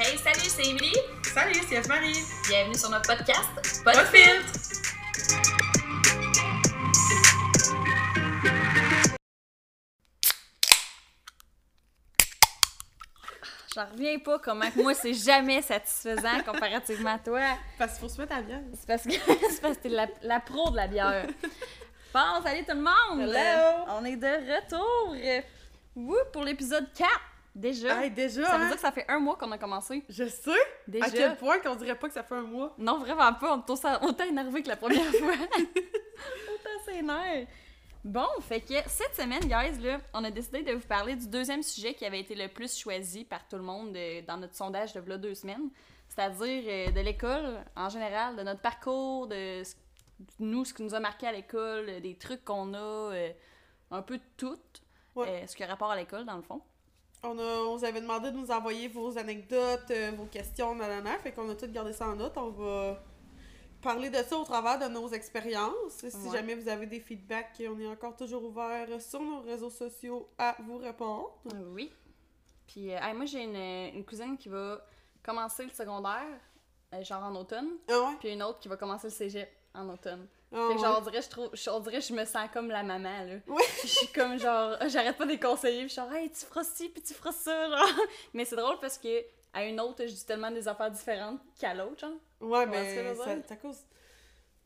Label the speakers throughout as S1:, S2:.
S1: Hey, salut, c'est Emily.
S2: Salut, c'est Eve-Marie.
S1: Bienvenue sur notre podcast.
S2: Pas de filtre.
S1: J'en reviens pas comment que moi c'est jamais satisfaisant comparativement à toi.
S2: Parce qu'il faut se mettre à bien.
S1: C'est parce que c'est parce que t'es la, la pro de la bière. Bon, salut tout le monde!
S2: Hello!
S1: On est de retour! Wouh, pour l'épisode 4! Déjà!
S2: Hey, déjà,
S1: ça veut
S2: hein?
S1: dire que ça fait un mois qu'on a commencé.
S2: Je sais.
S1: Déjà.
S2: À quel point qu'on dirait pas que ça fait un mois?
S1: Non, vraiment pas. On est autant, énervé que la première fois. autant s'énerve. Bon, fait que cette semaine, guys, là, on a décidé de vous parler du deuxième sujet qui avait été le plus choisi par tout le monde euh, dans notre sondage de là, deux semaines. C'est-à-dire euh, de l'école en général, de notre parcours, de ce- nous, ce qui nous a marqué à l'école, des trucs qu'on a, euh, un peu de tout.
S2: Ouais.
S1: ce qui a rapport à l'école, dans le fond.
S2: On, a, on vous avait demandé de nous envoyer vos anecdotes, euh, vos questions, nanana. Fait qu'on a tout gardé ça en note. On va parler de ça au travers de nos expériences. Si
S1: Ouais.
S2: jamais vous avez des feedbacks, on est encore toujours ouvert sur nos réseaux sociaux à vous répondre.
S1: Euh, Oui. Puis, euh, hey, moi, j'ai une, une cousine qui va commencer le secondaire, euh, genre en automne,
S2: Ah ouais?
S1: puis une autre qui va commencer le cégep en automne.
S2: Ah
S1: fait que, genre, on dirait, je trouve, je- on dirait que je me sens comme la maman, là.
S2: Ouais.
S1: Je suis comme, genre, j'arrête pas de les conseiller, puis je suis genre, hey, tu feras ci, puis tu feras ça, genre. Mais c'est drôle parce que à une autre, je dis tellement des affaires différentes qu'à l'autre, genre.
S2: Ouais, mais ça, cause.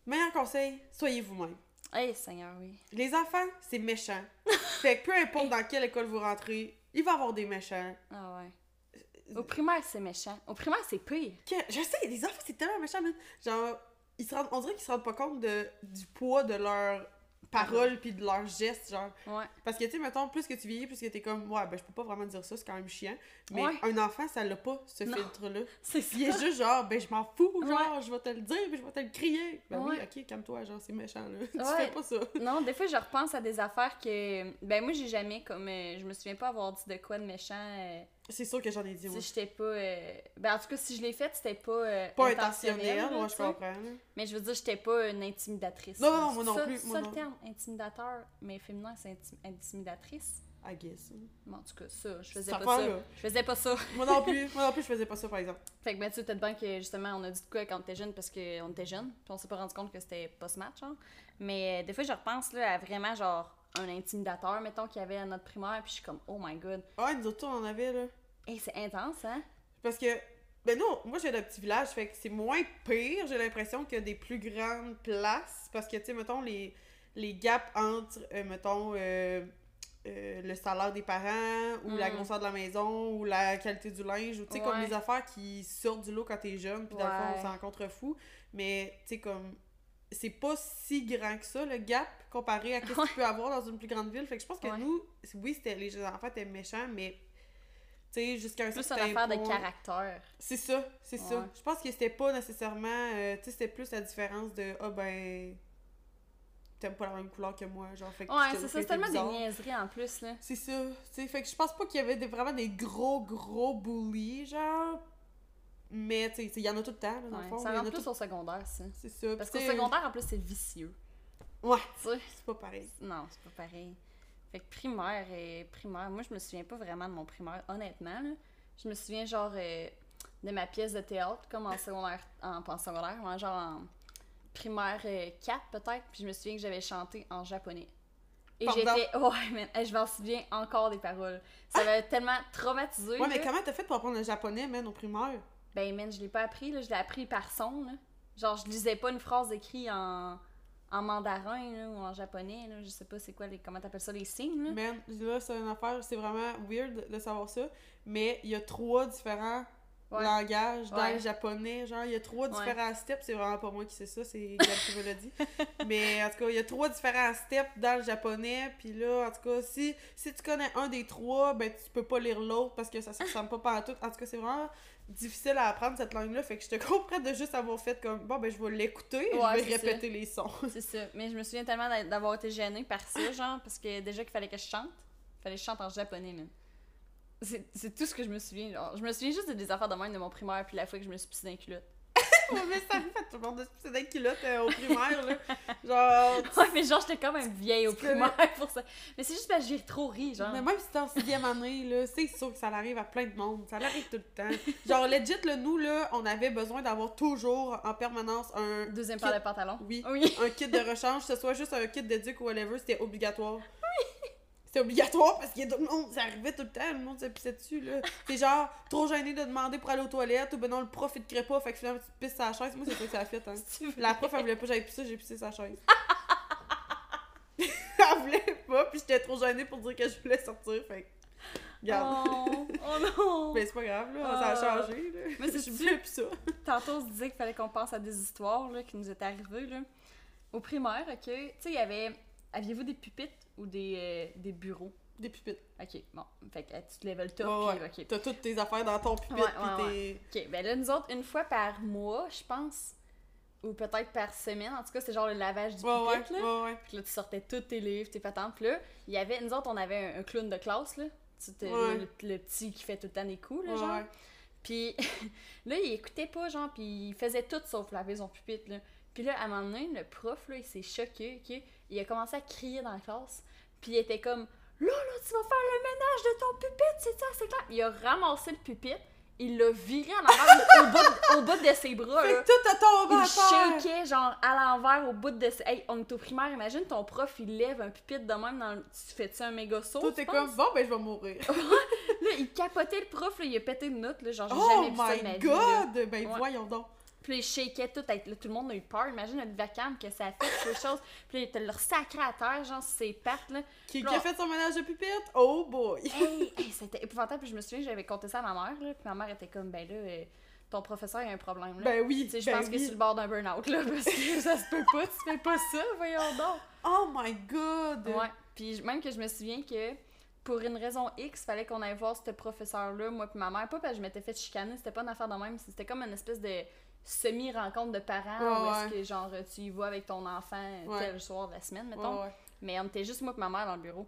S2: Meilleur conseil, soyez vous-même.
S1: Hey, Seigneur, oui.
S2: Les enfants, c'est méchant. fait que peu importe dans quelle école vous rentrez, il va y avoir des méchants.
S1: Ah ouais. Au primaire, c'est méchant. Au primaire, c'est pire.
S2: Que- je sais, les enfants, c'est tellement méchant, man. Genre, ils se rendent, on dirait qu'ils se rendent pas compte de, du poids de leurs paroles puis de leurs gestes, genre.
S1: Ouais.
S2: Parce que, tu sais, mettons, plus que tu vieillis, plus que t'es comme, ouais, ben, je peux pas vraiment dire ça, c'est quand même chiant. Mais
S1: Ouais.
S2: un enfant, ça l'a pas, ce
S1: Non.
S2: filtre-là.
S1: C'est ça.
S2: Il est juste genre, ben, je m'en fous, genre, je vais te le dire, je vais te le crier. Ben oui, ok, calme-toi, genre, c'est méchant, là. tu fais pas ça.
S1: Non, des fois, je repense à des affaires que. Ben, moi, j'ai jamais, comme. euh, je me souviens pas avoir dit de quoi de méchant. euh,
S2: C'est sûr que j'en ai dit, moi.
S1: si j'étais pas. euh, Ben, en tout cas, si je l'ai fait, c'était pas. euh,
S2: Pas
S1: intentionnel,
S2: intentionnel,
S1: là,
S2: moi, je comprends, là.
S1: Mais je veux dire, j'étais pas une intimidatrice.
S2: Non,
S1: là.
S2: non, moi non
S1: Ça-
S2: plus,
S1: C'est ça
S2: non.
S1: le terme, intimidateur, mais féminin, c'est inti- intimidatrice.
S2: I guess.
S1: Bon, en tout cas, ça, je faisais pas ça.
S2: affaire-là.
S1: Je faisais pas ça.
S2: Moi non plus, moi non plus, je faisais pas ça, par exemple.
S1: Fait que, ben, tu sais, peut-être bien que justement, on a dit de quoi quand on était jeune parce qu'on était jeune, puis on s'est pas rendu compte que c'était pas ce match, genre. Mais euh, des fois, je repense là, à vraiment, genre, un intimidateur, mettons, qu'il y avait à notre primaire, puis je suis comme, oh my god.
S2: Ouais, nous autres, on en avait, là.
S1: Hey, c'est intense, hein?
S2: Parce que, ben non, moi j'ai un petit village, fait que c'est moins pire, j'ai l'impression que des plus grandes places. Parce que, tu sais, mettons, les, les gaps entre, euh, mettons, euh, euh, le salaire des parents, ou la
S1: Mm.
S2: grosseur de la maison, ou la qualité du linge, ou tu sais, comme les affaires qui sortent du lot quand t'es jeune, puis dans le fond, on s'en contre fou. Mais, tu sais, comme, c'est pas si grand que ça, le gap, comparé à ce
S1: Ouais.
S2: qu'il peut avoir dans une plus grande ville. Fait que je pense que
S1: Ouais.
S2: nous, oui, c'était, les enfants étaient méchants, mais, tu sais, jusqu'à un
S1: Plus une
S2: certain
S1: affaire de caractère.
S2: c'est ça, c'est ça. Je pense que c'était pas nécessairement. euh, tu sais, c'était plus la différence de Ah ben. T'aimes pas la même couleur que moi, genre. Fait que
S1: Ouais, c'est ça, c'est tellement des niaiseries en plus, là.
S2: C'est ça. Tu sais, fait que je pense pas qu'il y avait des- vraiment des gros, gros bullies, genre. Mais, tu sais, il y en a tout le temps, là, dans le
S1: Ouais,
S2: fond.
S1: ça rentre plus
S2: tout-
S1: au secondaire, ça.
S2: C'est ça.
S1: Parce qu'au secondaire, en plus, c'est vicieux.
S2: Ouais, c'est pas pareil.
S1: Non, c'est pas pareil. Fait que primaire et primaire, moi je me souviens pas vraiment de mon primaire, honnêtement. Là. Je me souviens genre euh, de ma pièce de théâtre, comme en secondaire, en, pas en secondaire, mais genre en primaire euh, 4 peut-être, puis je me souviens que j'avais chanté en japonais. Et j'étais. Ouais, man, je m'en souviens encore des paroles. Ça m'avait tellement traumatisé.
S2: Ouais, mais comment t'as fait pour apprendre le japonais, man, au primaire?
S1: Ben, man, je l'ai pas appris, là, je l'ai appris par son. Là. Genre, je lisais pas une phrase écrite en, en mandarin là, ou en japonais. Là. Je sais pas c'est quoi, les, comment t'appelles ça, les signes. Là.
S2: Man, là, c'est une affaire, c'est vraiment weird de savoir ça. Mais il y a trois différents
S1: Ouais.
S2: langages dans
S1: Ouais.
S2: le japonais. Genre, il y a trois
S1: Ouais.
S2: différents steps. C'est vraiment pas moi qui sais ça, c'est Gab qui me l'a dit. Mais en tout cas, il y a trois différents steps dans le japonais. Puis là, en tout cas, si, si tu connais un des trois, ben tu peux pas lire l'autre parce que ça se ressemble pas partout. En tout cas, c'est vraiment difficile à apprendre cette langue-là. Fait que je te comprends de juste avoir fait comme bon, ben je vais l'écouter et
S1: Ouais,
S2: je vais répéter les sons.
S1: C'est ça. Mais je me souviens tellement d'a- d'avoir été gênée par ça, genre, parce que déjà qu'il fallait que je chante, fallait que je chante en japonais, même. C'est tout ce que je me souviens. Genre. Je me souviens juste de des affaires de même de mon primaire, puis la fois que je me suis pissée dans les culottes.
S2: mais ça me fait tout le monde de se les culottes euh, au primaire, là. Genre.
S1: Ouais, mais genre, j'étais quand même vieille au primaire pour ça. Mais c'est juste parce que j'ai trop ri, genre.
S2: Mais même si t'es en sixième année, là, c'est sûr que ça arrive à plein de monde. Ça arrive tout le temps. Genre, legit, là, nous, là, on avait besoin d'avoir toujours, en permanence, un...
S1: Deuxième
S2: kit-
S1: paire de pantalon.
S2: Oui.
S1: Oui.
S2: Un kit de rechange, que ce soit juste un kit d'éduc ou whatever, c'était obligatoire. C'était obligatoire parce que tout le monde, ça arrivait tout le temps, le monde pissait dessus, là. C'est genre, trop gêné de demander pour aller aux toilettes, ou ben non, le prof, il te crée pas, fait que finalement, tu pisses sa chaise. Moi, c'est ça que ça a fait, hein. La prof, elle voulait pas j'aille pisser, j'ai pissé sa chaise. elle voulait pas, puis j'étais trop gênée pour dire que je voulais sortir, fait. Regarde.
S1: Oh, oh non!
S2: Mais c'est pas grave, là, ça a
S1: Ah.
S2: changé, là.
S1: Mais c'est
S2: plus ça.
S1: Tantôt, on se disait qu'il fallait qu'on pense à des histoires là, qui nous étaient arrivées. Là. Au primaire, ok, tu sais, il y avait. Aviez-vous des pupitres ou des, euh, des bureaux?
S2: Des pupitres.
S1: Ok, bon. Fait que euh, tu te lèves le top,
S2: Ouais,
S1: ok.
S2: T'as toutes tes affaires dans ton pupitre,
S1: Ouais,
S2: pis
S1: ouais,
S2: t'es...
S1: Ok, ben là, nous autres, une fois par mois, je pense, ou peut-être par semaine, en tout cas, c'est genre le lavage du
S2: Ouais, ouais,
S1: pupitre, là.
S2: ouais, ouais.
S1: Puis là, tu sortais tous tes livres, tes patentes. Puis là, il y avait, nous autres, on avait un, un clown de classe, là.
S2: Ouais.
S1: le, le petit qui fait tout le temps des coups, là,
S2: Ouais,
S1: genre.
S2: ouais.
S1: Puis là, il écoutait pas, genre, puis il faisait tout sauf laver son pupitre, là. Puis là, à un moment donné, le prof, là, il s'est choqué, ok? Il a commencé à crier dans la classe, puis il était comme « Là, là, tu vas faire le ménage de ton pupitre, c'est ça, c'est clair! » Il a ramassé le pupitre, il l'a viré en arrière au, bout de, au bout de ses bras,
S2: Fait
S1: là.
S2: tout a tombé
S1: Il shakeait, genre, à l'envers, au bout de ses... Hey, on est au primaire, imagine ton prof, il lève un pupitre de même dans le... Tu fais-tu un méga saut,
S2: Tout est comme, bon, ben, je vais mourir.
S1: Là, il capotait le prof, là, il a pété une note, là, genre, j'ai
S2: Oh
S1: jamais vu ça de ma
S2: my god! Ben,
S1: Ouais.
S2: voyons donc.
S1: Puis il shakeait tout, là, tout le monde a eu peur. Imagine notre vacarme que ça a fait, quelque chose. Puis il te le sacré à terre, genre, sur ses pattes, là.
S2: Qui, a fait son ménage de pupitre? Oh boy!
S1: Hey, hey, c'était épouvantable. Puis je me souviens, j'avais conté ça à ma mère, là. Puis ma mère était comme, ben là, euh, ton professeur, a un problème, là.
S2: Ben oui,
S1: tu sais, je
S2: ben
S1: pense que c'est le bord d'un burn-out, là, parce que ça se peut pas, tu fais pas ça, voyons donc.
S2: Oh my god!
S1: Ouais. Puis même que je me souviens que pour une raison X, fallait qu'on aille voir ce professeur-là, moi puis ma mère. Pas parce que je m'étais fait chicaner, c'était pas une affaire de même. C'était comme une espèce de semi-rencontre de parents
S2: Ouais,
S1: où est-ce que genre tu y vas avec ton enfant
S2: Ouais.
S1: tel soir de la semaine, mettons.
S2: ouais.
S1: Mais on était juste moi et ma mère dans le bureau.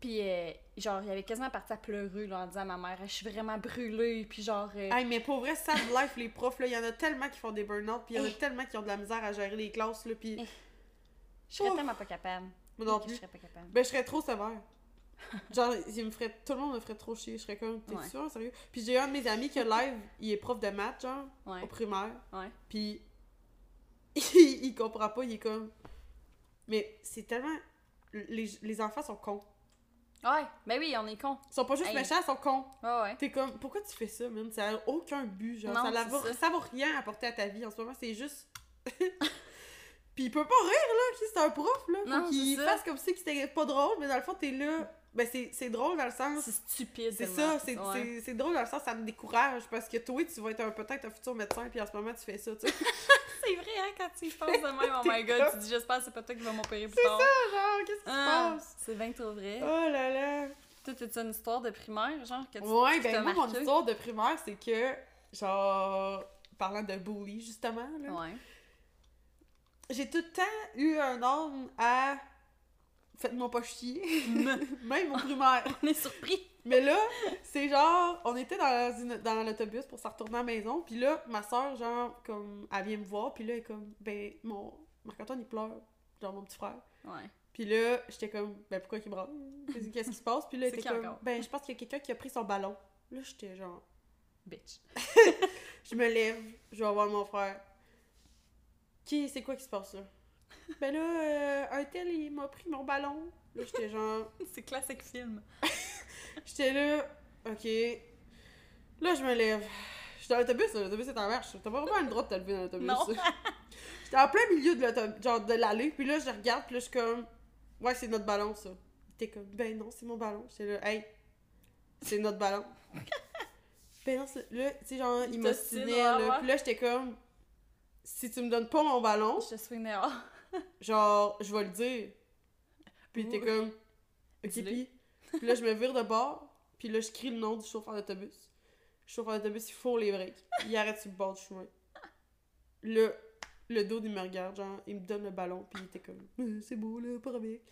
S1: Puis euh, genre, il avait quasiment parti à pleurer là, en disant à ma mère, je suis vraiment brûlée. Puis genre, euh,
S2: Hey, mais pour vrai, sad life, les profs, là, il y en a tellement qui font des burn-out, puis il y en a
S1: Eh.
S2: tellement qui ont de la misère à gérer les classes, là, puis...
S1: Eh. je serais tellement pas capable.
S2: Moi non
S1: Que Je
S2: plus.
S1: serais pas capable.
S2: Ben, je serais trop sévère. Genre, il me ferait... tout le monde me ferait trop chier. Je serais comme, t'es
S1: Ouais.
S2: sûr, sérieux? Puis j'ai un de mes amis qui, live, il est prof de maths, genre,
S1: Ouais,
S2: au primaire.
S1: ouais.
S2: Puis il, il comprend pas, il est comme. Mais c'est tellement. Les, les enfants sont cons.
S1: Ouais, ben oui, on est con.
S2: Ils sont pas juste
S1: Hey.
S2: méchants, ils sont cons.
S1: Ouais, ouais.
S2: T'es comme, pourquoi tu fais ça, man? Ça a aucun but, genre.
S1: Non,
S2: ça, va,
S1: ça.
S2: ça va rien apporter à ta vie en ce moment, c'est juste. Puis il peut pas rire, là, c'est un prof, là. Faut qu'il fasse comme si c'était pas drôle, mais dans le fond, t'es là. Ben, c'est c'est drôle dans le sens.
S1: C'est stupide.
S2: C'est ça, c'est
S1: Ouais.
S2: c'est- c'est drôle dans le sens, ça me décourage parce que toi, tu vas être un- peut-être un futur médecin, puis en ce moment, tu fais ça, tu sais.
S1: C'est vrai, hein, quand tu y penses de même, oh my god,
S2: comme-
S1: tu dis j'espère que c'est pas toi qui vas m'opérer plus
S2: C'est
S1: tard.
S2: ça, genre, qu'est-ce qui
S1: Ah,
S2: se passe?
S1: c'est bien trop vrai.
S2: Oh là là!
S1: Toi, t'as une histoire de primaire, genre, que tu
S2: Ouais, ben moi, mon histoire de primaire, c'est que, genre, parlant de bully, justement, là,
S1: Ouais.
S2: j'ai tout le temps eu un homme à faites-moi pas chier, même au primaire.
S1: On est surpris.
S2: Mais là, c'est genre, on était dans, une- dans l'autobus pour s'en retourner à la maison, puis là, ma soeur, genre, comme, elle vient me voir, puis là, elle est comme, ben, mon, Marc-Antoine, il pleure, genre, mon petit frère.
S1: Ouais.
S2: Puis là, j'étais comme, ben, pourquoi il braille? Qu'est-ce qu'est-ce qui se passe? Puis là, était comme,
S1: encore?
S2: ben, je pense qu'il y a quelqu'un qui a pris son ballon. Là, j'étais genre,
S1: Bitch.
S2: je me lève, je vais voir mon frère. Qui, c'est quoi qui se passe là? Ben là, euh, un tel, il m'a pris mon ballon. Là, j'étais genre,
S1: C'est classique film.
S2: j'étais là, ok. Là, je me lève. J'étais dans l'autobus, l'autobus est en marche. T'as pas vraiment le droit de te lever dans l'autobus. J'étais en plein milieu de l'autobus, genre de l'allée, puis là, je regarde, puis là, je suis comme, ouais, c'est notre ballon, ça. T'es comme, ben non, c'est mon ballon. J'étais là, hey, c'est notre ballon. ben non, c'est- là, tu sais, genre, il m'ostinait,
S1: t'ostine, ouais,
S2: là. Puis là, j'étais comme, si tu me donnes pas mon ballon,
S1: Je te dehors.
S2: Genre, je vais le dire. Puis t'es comme, ok, puis. Puis là, je me vire de bord, puis là, je crie le nom du chauffeur d'autobus. Le chauffeur d'autobus, il faut les breaks. Il arrête sur le bord du chemin. Là, le dos, il me regarde, genre, il me donne le ballon, puis il était comme, Euh, c'est beau, là, pas avec.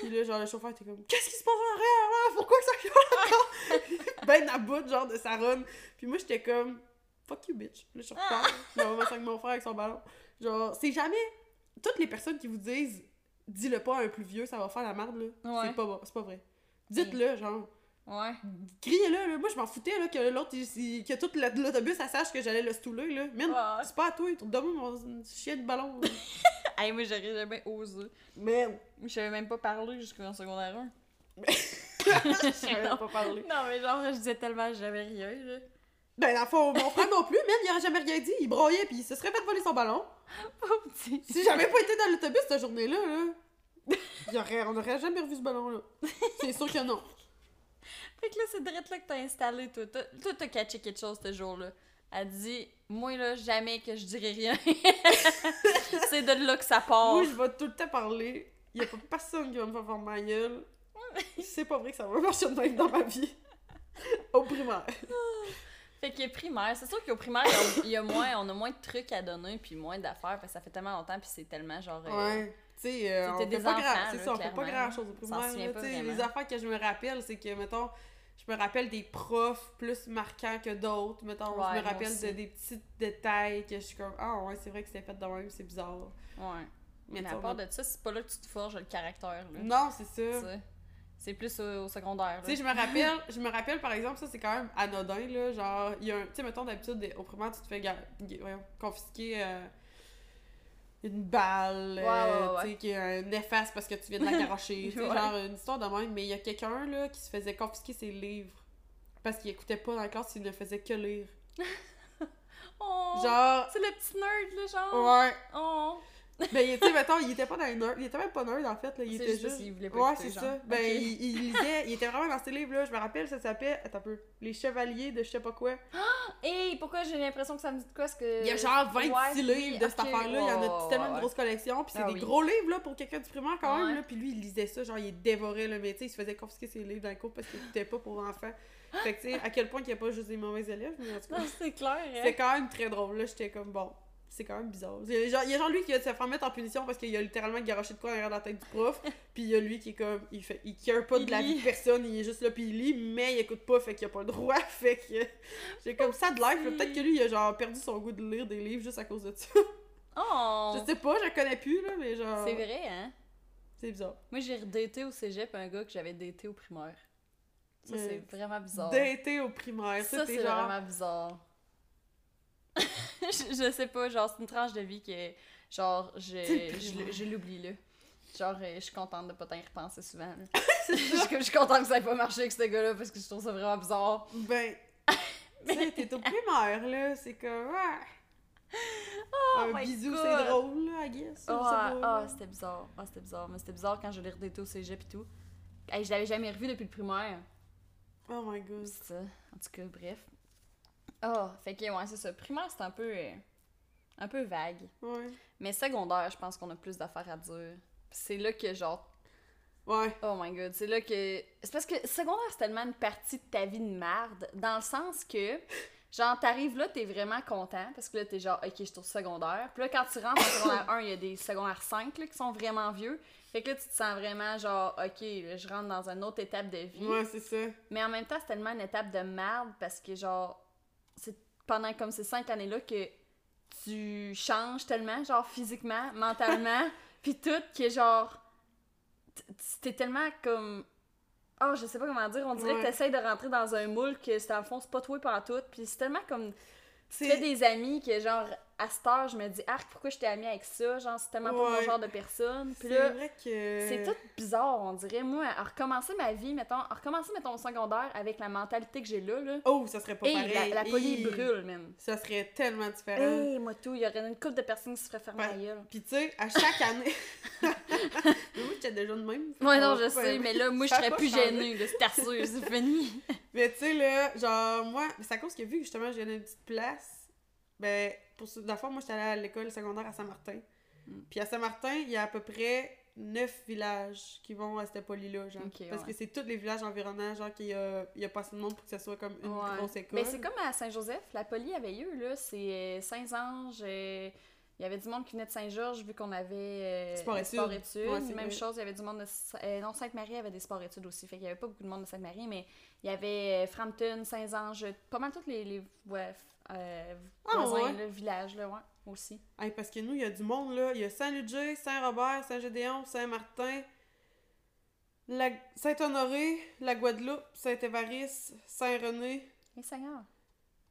S2: Puis là, genre, le chauffeur était comme, qu'est-ce qui se passe en arrière, là? Pourquoi ça gueule encore? ben à bout, genre, de sa run. Puis moi, j'étais comme, fuck you, bitch. Là, je repars. Je vais avec mon frère avec son ballon. Genre, c'est jamais. Toutes les personnes qui vous disent, dis-le pas à un plus vieux, ça va faire la merde, là.
S1: Ouais.
S2: C'est pas, c'est pas vrai. Dites-le, genre.
S1: Ouais.
S2: Criez-le, là. Moi, je m'en foutais, là, que l'autre, que tout la- l'autobus, ça sache que j'allais le stouler, là. Man,
S1: Ouais.
S2: c'est pas à toi, donne-moi mon chien de ballon.
S1: Hey, moi, j'aurais jamais osé.
S2: Man.
S1: Je savais même pas parler jusqu'en secondaire 1.
S2: Je savais pas parler.
S1: Non, mais genre, je disais tellement j'avais rien, là.
S2: Ben, dans le fond, mon frère non plus, man, il aurait jamais rien dit. Il broyait, puis il se serait fait voler son ballon.
S1: Pauvre petit.
S2: Si j'avais pas été dans l'autobus cette journée-là, là, il y aurait, on aurait jamais revu ce ballon-là. C'est sûr que non.
S1: Fait que là, c'est direct là que t'as installé, toi. Toi, t'as catché quelque chose ce jour-là. Elle dit, moi, là, jamais que je dirais rien. c'est de là que ça part.
S2: Moi, je vais tout le temps parler. Il y a pas personne qui va me faire faire ma gueule. C'est pas vrai que ça va marcher de même dans ma vie. Au primaire.
S1: Fait que primaire, c'est sûr qu'au primaire, il y a- moins, on a moins de trucs à donner, puis moins d'affaires, parce que ça fait tellement longtemps, puis c'est tellement genre. euh,
S2: Ouais. Tu sais, euh, on fait
S1: des
S2: pas
S1: enfants,
S2: grand, c'est
S1: là,
S2: ça, on fait pas grand chose au primaire. là,
S1: pas.
S2: Les affaires que je me rappelle, c'est que, mettons, je me rappelle des profs plus marquants que d'autres. Mettons,
S1: Ouais,
S2: je me rappelle de, des petits détails que je suis comme, ah ouais, c'est vrai que c'était fait de même, c'est bizarre.
S1: Ouais. Mais,
S2: Mais
S1: à part de ça, c'est pas là que tu te forges le caractère, là.
S2: Non, c'est ça.
S1: Ça. C'est plus au, au secondaire.
S2: Tu sais, je me rappelle, je me rappelle par exemple, ça c'est quand même anodin, là. Genre, il y a un. Tu sais, mettons d'habitude, au primaire, tu te fais voyons, confisquer euh, une balle,
S1: Ouais,
S2: euh,
S1: ouais, ouais.
S2: tu sais, qui est un efface parce que tu viens de la garocher. tu sais, genre une histoire de même. Mais il y a quelqu'un, là, qui se faisait confisquer ses livres parce qu'il écoutait pas dans la classe, il ne faisait que lire.
S1: Oh!
S2: Genre.
S1: C'est le petit nerd, là, genre.
S2: Ouais.
S1: Oh!
S2: Ben, tu sais, mettons, il était pas dans les nerds. Il était même pas nerd, en fait, là. Il était
S1: juste
S2: juste.
S1: s'il voulait pas
S2: Ouais, c'est ça. Ben, il, il lisait, il était vraiment dans ces livres-là. Je me rappelle, ça s'appelait. Attends un peu. Les Chevaliers de je sais pas quoi.
S1: Hey, pourquoi j'ai l'impression que ça me dit de quoi? Que...
S2: Il y a genre 26
S1: Ouais, oui,
S2: livres de cette affaire-là. Il y en a tellement
S1: ouais,
S2: de grosses collections. Puis c'est
S1: Ah
S2: des
S1: oui.
S2: gros livres, là, pour quelqu'un du primaire, quand même.
S1: Ouais.
S2: Là. Puis lui, il lisait ça. Genre, il dévorait le métier. Il se faisait confisquer ses livres dans le cours parce qu'il écoutait pas pour enfants. Fait que, tu sais, à quel point qu'il n'y a pas juste des mauvais élèves. Mais en tout cas,
S1: c'est clair, hein?
S2: c'est quand même très drôle. Là, j'étais comme, bon, c'est quand même bizarre. Il y a genre, il y a genre lui qui va se faire mettre en punition parce qu'il a littéralement garoché de quoi derrière la tête du prof. puis il y a lui qui est comme, il fait, il care pas
S1: Il
S2: de la vie de personne, il est juste là puis il lit, mais il écoute pas, fait qu'il a pas le droit. Fait que j'ai comme ça de life. là. Peut-être que lui, il a genre perdu son goût de lire des livres juste à cause de ça.
S1: Oh!
S2: Je sais pas, je le connais plus, là, mais genre.
S1: C'est vrai, hein?
S2: C'est bizarre.
S1: Moi, j'ai redaté au cégep un gars que j'avais daté au primaire. Ça,
S2: Euh,
S1: c'est vraiment bizarre.
S2: D'été au primaire,
S1: Ça, c'est
S2: genre.
S1: vraiment bizarre. je, je sais pas, genre, c'est une tranche de vie que, genre, je, je, je l'oublie, là. Genre, euh, je suis contente de pas t'en repenser souvent, là. je, suis comme- je suis contente que ça ait pas marché avec ce gars-là parce que je trouve ça vraiment bizarre.
S2: Ben. tu sais, t'es au primaire, là, c'est comme. ouais.
S1: Oh
S2: un
S1: my
S2: bisou, c'est drôle, là, I guess.
S1: Ah, ah,
S2: là.
S1: c'était bizarre. Ah, c'était bizarre. Mais c'était bizarre quand je l'ai redaté au cégep et tout. Hey, je l'avais jamais revu depuis le primaire.
S2: Oh my god.
S1: C'est ça. En tout cas, bref. Ah, fait que, ouais, c'est ça. Primaire, c'est un peu. euh, un peu vague.
S2: Ouais.
S1: Mais secondaire, je pense qu'on a plus d'affaires à dire. C'est là que, genre,
S2: Ouais.
S1: oh my god, c'est là que. C'est parce que secondaire, c'est tellement une partie de ta vie de merde, dans le sens que, genre, t'arrives là, t'es vraiment content, parce que là, t'es genre, ok, je suis au secondaire. Puis là, quand tu rentres en secondaire 1, il y a des secondaires 5 là, qui sont vraiment vieux. Fait que là, tu te sens vraiment genre, ok, là, je rentre dans une autre étape de vie.
S2: Ouais, c'est ça.
S1: Mais en même temps, c'est tellement une étape de merde parce que, genre, pendant comme ces cinq années-là que tu changes tellement, genre, physiquement, mentalement, puis tout, que, genre, t'es tellement comme. Oh, je sais pas comment dire, on dirait
S2: Ouais.
S1: que t'essayes de rentrer dans un moule que, c'est, le fond, c'est pas toi par tout, puis c'est tellement comme. Tu fais des amis que, genre, à cette heure, je me dis, ah, pourquoi j'étais amie avec ça? Genre, c'est tellement pas mon genre de personne. Puis
S2: C'est
S1: là,
S2: vrai que.
S1: c'est tout bizarre, on dirait. Moi, à recommencer ma vie, mettons, à recommencer, mettons, au secondaire avec la mentalité que j'ai là, là.
S2: Oh, ça serait pas
S1: Hey,
S2: pareil.
S1: la, la
S2: Hey,
S1: brûle, man.
S2: Ça serait tellement différent.
S1: Hey, moi tout, il y aurait une couple de personnes qui se feraient fermer la gueule.
S2: Puis tu sais, à chaque année. mais moi, j'étais déjà de même.
S1: Ouais, non, je sais, mais là, moi, je serais plus
S2: changé.
S1: gênée, c'est assez, c'est fini.
S2: Mais tu sais, là, genre, moi, c'est à cause que vu que justement, j'ai une petite place, ben, pour ce- dans le fond, moi, j'étais allée à l'école secondaire à Saint-Martin.
S1: Mm.
S2: Puis à Saint-Martin, il y a à peu près neuf villages qui vont à cette poly-là, genre. Parce
S1: ouais.
S2: que c'est tous les villages environnants, genre, qu'il y a, il y a pas assez de monde pour que ce soit comme une
S1: Ouais.
S2: grosse école.
S1: Mais c'est comme à Saint-Joseph, la poli avait eu, là, c'est euh, Saint-Ange, euh, il y avait du monde qui venait de Saint-Georges, vu qu'on avait euh,
S2: Sport-études.
S1: études.
S2: Ouais,
S1: Même
S2: vrai.
S1: chose, il y avait du monde de... Euh, non, Sainte-Marie avait des sports-études aussi, fait qu'il y avait pas beaucoup de monde de Sainte-Marie, mais il y avait euh, Frampton, Saint-Ange, pas mal tous les, euh,
S2: Ah,
S1: voisins,
S2: ouais.
S1: là, villages, là, ouais, aussi.
S2: Hey, parce que nous, il y a du monde, là. Il y a Saint-Ludger, Saint-Robert, Saint-Gédéon, Saint-Martin, la... Saint-Honoré, la Guadeloupe, Saint-Évariste, Saint-René,
S1: Et Seigneur.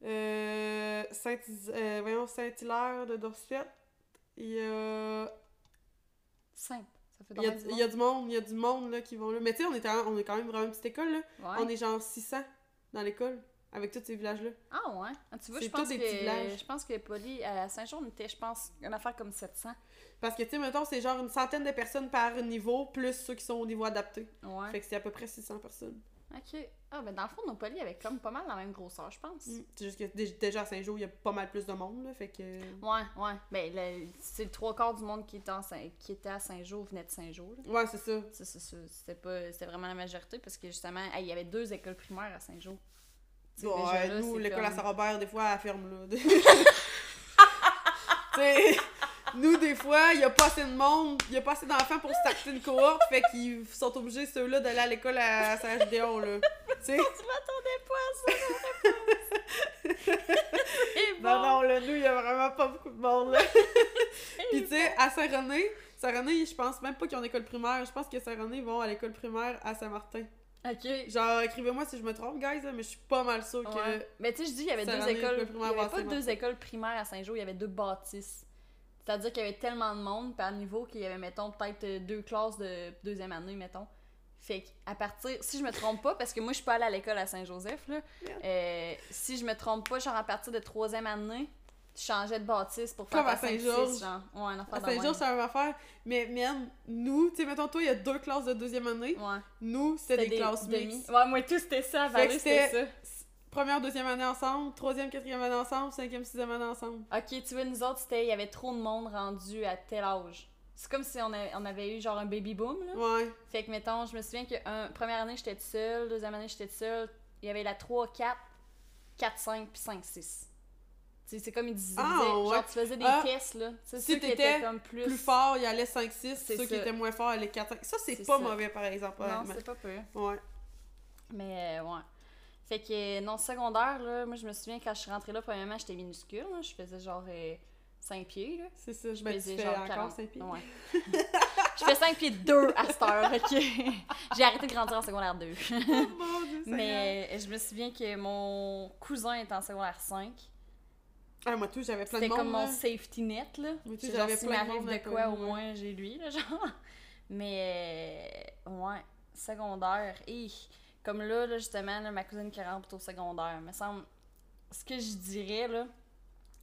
S2: euh, Saint euh, voyons, Saint-Hilaire de Dorset. Il y a...
S1: Simple. Ça fait
S2: Il y, a, il y a du monde, il y a du monde là, qui vont là. Mais tu sais, on, est on est quand même vraiment une petite école, là. On est genre 600 dans l'école, avec tous ces villages-là.
S1: Ah ouais. Ah, tu vois, je pense que je pense que Polly à Saint-Jean on était, je pense, une affaire comme 700.
S2: Parce que, tu sais, mettons, c'est genre une centaine de personnes par niveau, plus ceux qui sont au niveau adapté.
S1: Ouais.
S2: Fait que c'est à peu près 600 personnes.
S1: Ok. Ah, ben dans le fond, nos Polly avaient comme pas mal la même grosseur, je pense.
S2: Mm. C'est juste que dé- déjà à Saint-Jean, il y a pas mal plus de monde, là, fait que...
S1: Ouais, ouais. Ben, le- c'est le trois quarts du monde qui était, en Saint- qui était à Saint-Jean venait de Saint-Jean.
S2: Ouais, c'est ça.
S1: C'est ça. C'était pas... C'était vraiment la majorité parce que justement, il y avait deux écoles primaires à Saint-Jean. Déjà là,
S2: nous, l'école à Saint-Robert, des fois, elle ferme, là. nous, des fois, il y a pas assez de monde, il y a pas assez d'enfants pour starter une cohorte, fait qu'ils sont obligés, ceux-là, d'aller à l'école à Saint-Gédéon, là. Tu
S1: m'attendais pas à ça, bon.
S2: Non, non, là, nous, il y a vraiment pas beaucoup de monde, là. Puis, tu sais, à Saint-René, Saint-René, je pense même pas qu'ils ont une école primaire. Je pense que Saint-René vont à l'école primaire à Saint-Martin.
S1: Ok.
S2: Genre, écrivez-moi si je me trompe, guys, là, mais je suis pas mal sûre que...
S1: Ouais. Mais tu sais, je dis, il y avait deux écoles. Il y avait
S2: à
S1: pas deux écoles primaires à Saint-Jean, il y avait deux bâtisses. C'est-à-dire qu'il y avait tellement de monde par niveau qu'il y avait, mettons, peut-être euh, deux classes de deuxième année, mettons. Fait qu'à partir, si je me trompe pas, parce que moi je suis pas allée à l'école à Saint-Joseph, là, euh, si je me trompe pas, genre à partir de troisième année, tu changeais de bâtisse pour faire
S2: Comme à Saint-Georges.
S1: 5-6, genre. Ouais, un
S2: À
S1: même.
S2: c'est même affaire. Mais, man, nous, tu sais, mettons, toi, il y a deux classes de deuxième année.
S1: Ouais.
S2: Nous, c'était des, classes mixtes.
S1: Ouais, moi tout c'était ça, Vallée, c'était ça.
S2: Première, deuxième année ensemble, troisième, quatrième année ensemble, cinquième, sixième année ensemble.
S1: Ok, tu vois, nous autres, c'était, il y avait trop de monde rendu à tel âge. C'est comme si on, a- on avait eu genre un baby boom, là.
S2: Ouais.
S1: Fait que, mettons, je me souviens que un, première année, j'étais seule, deuxième année, j'étais seule. Il y avait la 3, 4, 4, 5, puis 5, 6. C'est comme ils disaient,
S2: Ah,
S1: genre,
S2: ouais.
S1: tu faisais des
S2: Ah,
S1: tests, là.
S2: Si
S1: ceux qui
S2: t'étais
S1: étaient comme plus...
S2: Plus fort, il y allait 5-6.
S1: C'est
S2: Ceux qui étaient moins forts, allaient 4-5. Ça, c'est pas
S1: ça.
S2: mauvais, par exemple.
S1: Non, c'est pas peu.
S2: Ouais.
S1: Mais, euh, ouais. Fait que, non, secondaire, là, moi, je me souviens, quand je suis rentrée là, premièrement, j'étais minuscule, là. Je faisais genre 5 pieds, là.
S2: C'est ça. Je
S1: pesais
S2: fais
S1: genre
S2: encore
S1: 40.
S2: 5 pieds.
S1: Ouais. je fais 5 pieds 2 à cette heure, ok? J'ai arrêté de grandir en secondaire 2.
S2: Oh Dieu.
S1: Mais euh, je me souviens que mon cousin est en secondaire 5.
S2: Ah, moi, tout, j'avais plein de
S1: C'était
S2: monde.
S1: comme mon
S2: là.
S1: safety net, là.
S2: Sais,
S1: genre,
S2: j'avais
S1: s'il
S2: plein de
S1: m'arrive
S2: monde
S1: de quoi, au
S2: ouais.
S1: moins, j'ai lui, là, genre. Mais, euh, ouais, secondaire. Et comme là, là justement, là, ma cousine qui rentre au secondaire, me semble, ce que je dirais, là,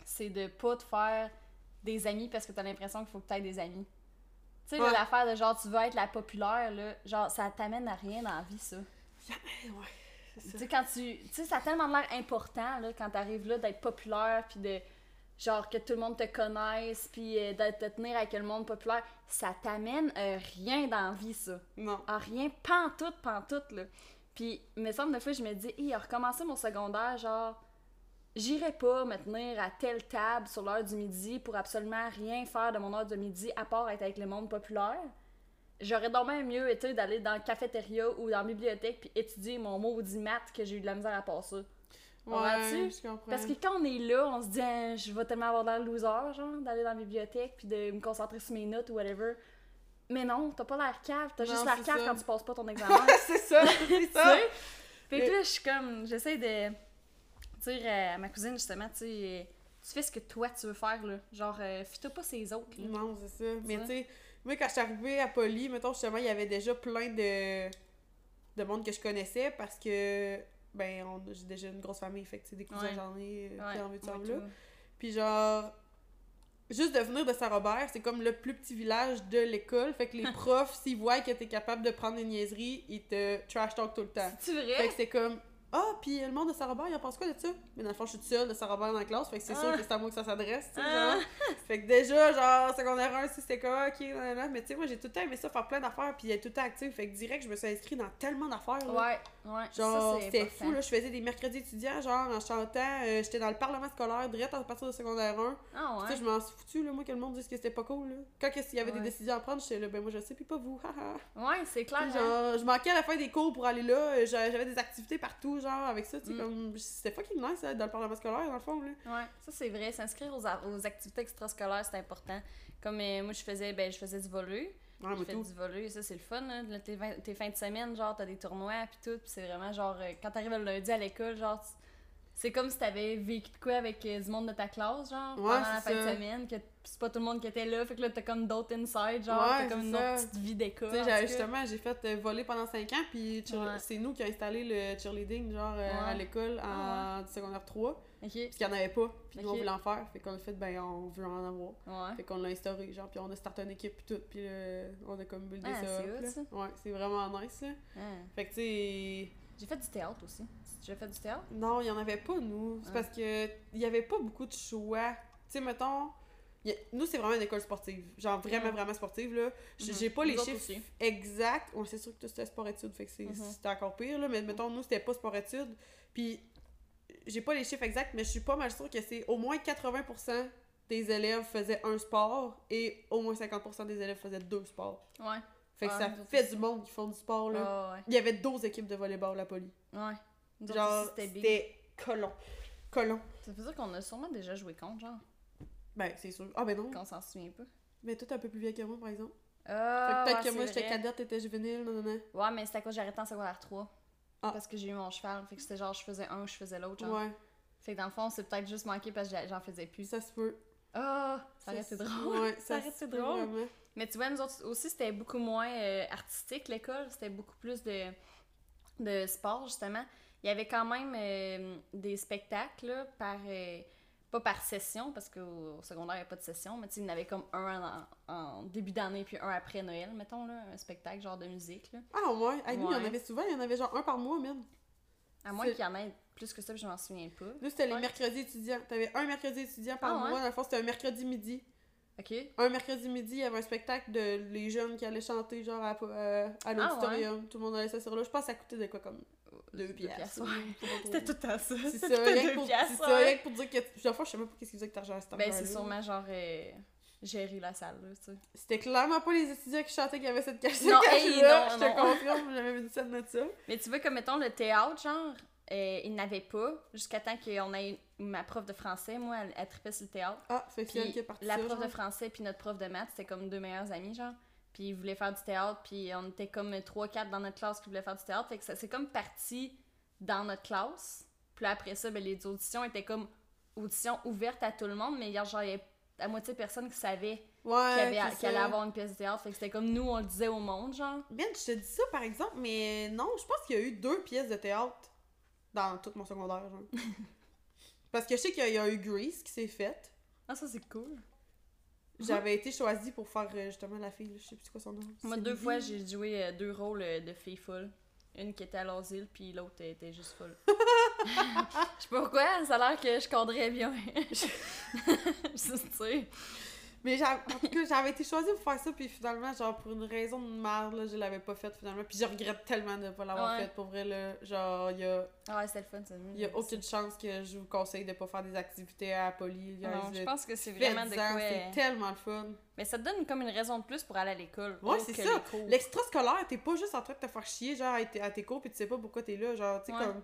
S1: c'est de pas te faire des amis parce que t'as l'impression qu'il faut que t'aies des amis. Tu sais,
S2: Ouais.
S1: l'affaire de genre, tu veux être la populaire, là, genre, ça t'amène à rien dans la vie, ça.
S2: Ouais,
S1: Tu
S2: ça.
S1: quand tu. Tu sais, ça a tellement l'air important, là, quand t'arrives là, d'être populaire, puis de. Genre, que tout le monde te connaisse, puis euh, de te tenir avec le monde populaire. Ça t'amène euh, rien dans la vie, ça.
S2: Non.
S1: Ah, rien, pantoute, pantoute, là. Puis, il me semble, des fois, je me dis, hé, recommencer mon secondaire, genre. J'irai pas me tenir à telle table sur l'heure du midi pour absolument rien faire de mon heure de midi à part être avec le monde populaire. J'aurais donc bien mieux été d'aller dans la cafétéria ou dans la bibliothèque puis étudier mon maudit maths que j'ai eu de la misère à passer.
S2: Ouais, je comprends.
S1: Parce que quand on est là, on se dit Ah, je vais tellement avoir l'air loser, genre, d'aller dans la bibliothèque puis de me concentrer sur mes notes ou whatever. Mais non, t'as pas l'air cave, t'as juste l'air cave
S2: ça.
S1: quand tu passes pas ton examen.
S2: c'est ça, c'est ça.
S1: sais? Fait que
S2: Mais-
S1: là, je suis comme, j'essaie de dire à ma cousine, justement, tu sais, tu fais ce que toi tu veux faire, là. Genre, euh, fitte pas ses autres, là.
S2: Non, c'est ça. Mais tu sais, moi, quand je suis arrivée à Poly, mettons, justement, il y avait déjà plein de, de monde que je connaissais parce que, ben, on- j'ai déjà une grosse famille, fait que, tu sais, des cousins, j'en ai, euh, en veut, tu en veux, là. Puis genre, juste de venir de Saint-Robert, c'est comme le plus petit village de l'école. Fait que les profs, s'ils voient que t'es capable de prendre des niaiseries, ils te trash talk tout le temps.
S1: C'est
S2: Fait
S1: vrai?
S2: que c'est comme, Ah, puis le monde de Sarah Robert, il en pense quoi de ça? Mais dans le fond, je suis toute seule de Sarah Robert dans la classe, fait que c'est sûr
S1: Ah.
S2: que c'est à moi que ça s'adresse, tu sais,
S1: Ah.
S2: genre. Fait que déjà, genre, secondaire 1, si c'était comme, ok, nan, nan. mais tu sais, moi, j'ai tout le temps aimé ça, faire plein d'affaires, puis être tout le temps active, fait que direct, je me suis inscrite dans tellement d'affaires, là.
S1: Ouais, ouais.
S2: Genre, c'était fou, là. Je faisais des mercredis étudiants, genre, en chantant. euh, J'étais dans le parlement scolaire, direct à partir de secondaire 1.
S1: Ah
S2: Tu sais, je m'en suis foutu, là, moi, que le monde dise que c'était pas cool, là. Quand il y avait
S1: Ouais.
S2: des décisions à prendre, j'étais là, ben moi, je sais, puis pas vous.
S1: Ouais, c'est clair.
S2: Sais,
S1: hein.
S2: Genre, je manquais à la fin des cours pour aller là, euh, j'a- j'avais des activités partout, genre, avec ça, tu sais,
S1: Mm.
S2: comme. C'était fucking nice, hein, dans le parlement scolaire, dans le fond, là.
S1: Ouais, ça c'est vrai. S'inscrire aux, aux activités extrascolaires, c'est important. Comme euh, moi, je faisais, ben, je faisais du volley.
S2: Ouais, mais
S1: fais
S2: tout.
S1: du volley, ça c'est le fun. Là, Tes, tes fins de semaine, genre, t'as des tournois, puis tout. Puis c'est vraiment genre, euh, quand t'arrives le lundi à l'école, genre, c'est comme si t'avais vécu de quoi avec euh, du monde de ta classe, genre,
S2: Ouais,
S1: pendant la fin de semaine. Que c'est pas tout le monde qui était là, fait que là, t'as comme d'autres inside, genre,
S2: Ouais,
S1: t'as comme une autre petite vie d'école.
S2: Justement, j'ai fait euh, voler pendant 5 ans, puis c'est nous qui avons installé le cheerleading, genre, euh, à l'école en
S1: Ah
S2: secondaire 3, Parce qu'il y en avait pas, puis nous, on voulait en faire, fait qu'on a fait, ben, on veut en avoir.
S1: ouais.
S2: Fait qu'on l'a instauré, genre, puis on a starté une équipe, puis tout, puis euh, on a comme buildé
S1: Ah,
S2: ça.
S1: c'est ça.
S2: Ouais, c'est vraiment nice, là.
S1: Ah.
S2: Fait que, tu sais.
S1: J'ai fait du théâtre aussi. J'ai fait du théâtre?
S2: Non, il y en avait pas, nous. C'est
S1: Ah.
S2: parce que il y avait pas beaucoup de choix. Tu sais, mettons. a- Nous, c'est vraiment une école sportive. Genre, vraiment,
S1: Mhm.
S2: vraiment sportive, là.
S1: Mhm.
S2: J'ai pas les chiffres
S1: aussi.
S2: exacts. Ouais, c'est sûr que toi, c'était sport-études, fait que c'est-
S1: Mhm.
S2: c'était encore pire, là. Mais mettons, nous, c'était pas sport-études. Puis, j'ai pas les chiffres exacts, mais je suis pas mal sûre que c'est au moins 80% des élèves faisaient un sport et au moins 50% des élèves faisaient deux sports.
S1: Ouais.
S2: Fait que ça fait
S1: aussi.
S2: du monde qui font du sport, là.
S1: Ah, ouais.
S2: Il y avait 12 équipes de volleyball à Poly.
S1: Ouais. Autres
S2: Genre,
S1: c'était
S2: colon. Colon.
S1: Ça veut dire qu'on a sûrement déjà joué contre, genre,
S2: Ben, c'est sûr. Ah, ben non.
S1: qu'on s'en souvient pas.
S2: Mais toi, t'es un peu plus vieille que moi, par exemple.
S1: Ah,
S2: fait que peut-être
S1: ouais,
S2: que moi, j'étais cadette, t'étais juvénile, non, non, non.
S1: Ouais, mais c'est à cause arrêté en secondaire 3.
S2: Ah.
S1: Parce que j'ai eu mon cheval. Fait que c'était genre, je faisais un, je faisais l'autre, genre.
S2: Ouais,
S1: Fait que dans le fond, c'est peut-être juste manqué parce que j'en faisais plus.
S2: ça se peut.
S1: Ah, ça aurait été
S2: se-
S1: drôle.
S2: Ouais,
S1: Ça
S2: peut
S1: drôle.
S2: vraiment.
S1: Mais tu vois, nous autres aussi, c'était beaucoup moins euh, artistique, l'école. C'était beaucoup plus de, de sport, justement. Il y avait quand même euh, des spectacles, là, par... euh, pas par session, parce qu'au au secondaire, il n'y a pas de session, mais tu sais, il y en avait comme un en, en début d'année, puis un après Noël, mettons, là, un spectacle genre de musique, là.
S2: Ah, ouais. Hey, nous, il y en avait souvent, il y en avait genre un par mois, même.
S1: À moins qu'il y en ait plus que ça, puis je m'en souviens pas.
S2: Nous, c'était les mercredis étudiants. T'avais un mercredi étudiant par
S1: Ah, ouais?
S2: mois. Dans le fond, c'était un mercredi midi.
S1: OK?
S2: Un mercredi midi, il y avait un spectacle de les jeunes qui allaient chanter, genre, à, euh, à l'auditorium. Tout le monde allait s'asseoir là. Je pense que ça coûtait de quoi, comme deux piastres.
S1: ouais. C'était tout à ça.
S2: C'est
S1: C'était
S2: ça,
S1: tout à
S2: rien que pour,
S1: piastres,
S2: c'est ça,
S1: ouais.
S2: rien que pour dire que. Plusieurs fois, je sais même pas qu'est-ce qu'ils faisaient avec cet argent. cet
S1: Ben, c'est sûrement genre euh, gérer la salle, là, tu sais.
S2: C'était clairement pas les étudiants qui chantaient qui avaient cette cache
S1: Non,
S2: cette
S1: hey,
S2: là
S1: non,
S2: Je te confirme, j'avais vu une scène de ça.
S1: Mais tu vois, comme mettons le théâtre, genre, euh, il n'avait pas, jusqu'à temps qu'on ait ma prof de français, moi, elle, elle tripait sur le théâtre.
S2: Ah, que c'est qui est partie.
S1: la prof de français puis notre prof de maths, c'était comme deux meilleurs amis, genre. Puis ils voulaient faire du théâtre, puis on était comme 3-4 dans notre classe qui voulaient faire du théâtre. Fait que ça c'est comme parti dans notre classe. Puis là, après ça, ben, les auditions étaient comme auditions ouvertes à tout le monde, mais genre, il y avait à moitié de personnes qui savaient
S2: Ouais,
S1: qu'il allait avoir une pièce de théâtre. Fait que c'était comme nous, on le disait au monde, genre.
S2: Ben, je te dis ça par exemple, mais non, je pense qu'il y a eu deux pièces de théâtre dans tout mon secondaire, genre. Parce que je sais qu'il y y, a eu Grease qui s'est faite.
S1: Ah, ça, c'est cool.
S2: J'avais été choisie pour faire euh, justement la fille, là, je sais plus quoi son nom.
S1: Moi, deux
S2: Lily?
S1: fois, j'ai joué euh, deux rôles euh, de filles folles. Une qui était à l'asile, puis l'autre était juste folle. Je sais pas pourquoi, ça a l'air que je cadrais bien. Je sais.
S2: Mais j'avais- été choisie pour faire ça, puis finalement, genre, pour une raison de merde, là, je l'avais pas faite finalement. Puis je regrette tellement de ne pas l'avoir
S1: Ouais.
S2: faite. Pour vrai, là, genre, il y a,
S1: Ah ouais, c'était le fun, ça.
S2: y a aucune chance que je vous conseille de pas faire des activités à Poly.
S1: Non, je
S2: Euh,
S1: pense que c'est vraiment de quoi.
S2: C'est tellement le fun.
S1: Mais ça te donne comme une raison de plus pour aller à l'école.
S2: Ouais, c'est ça. L'extrascolaire, t'es pas juste en train de te faire chier, genre, à tes, à tes cours, puis tu sais pas pourquoi t'es là. Genre, tu sais,
S1: Ouais.
S2: comme.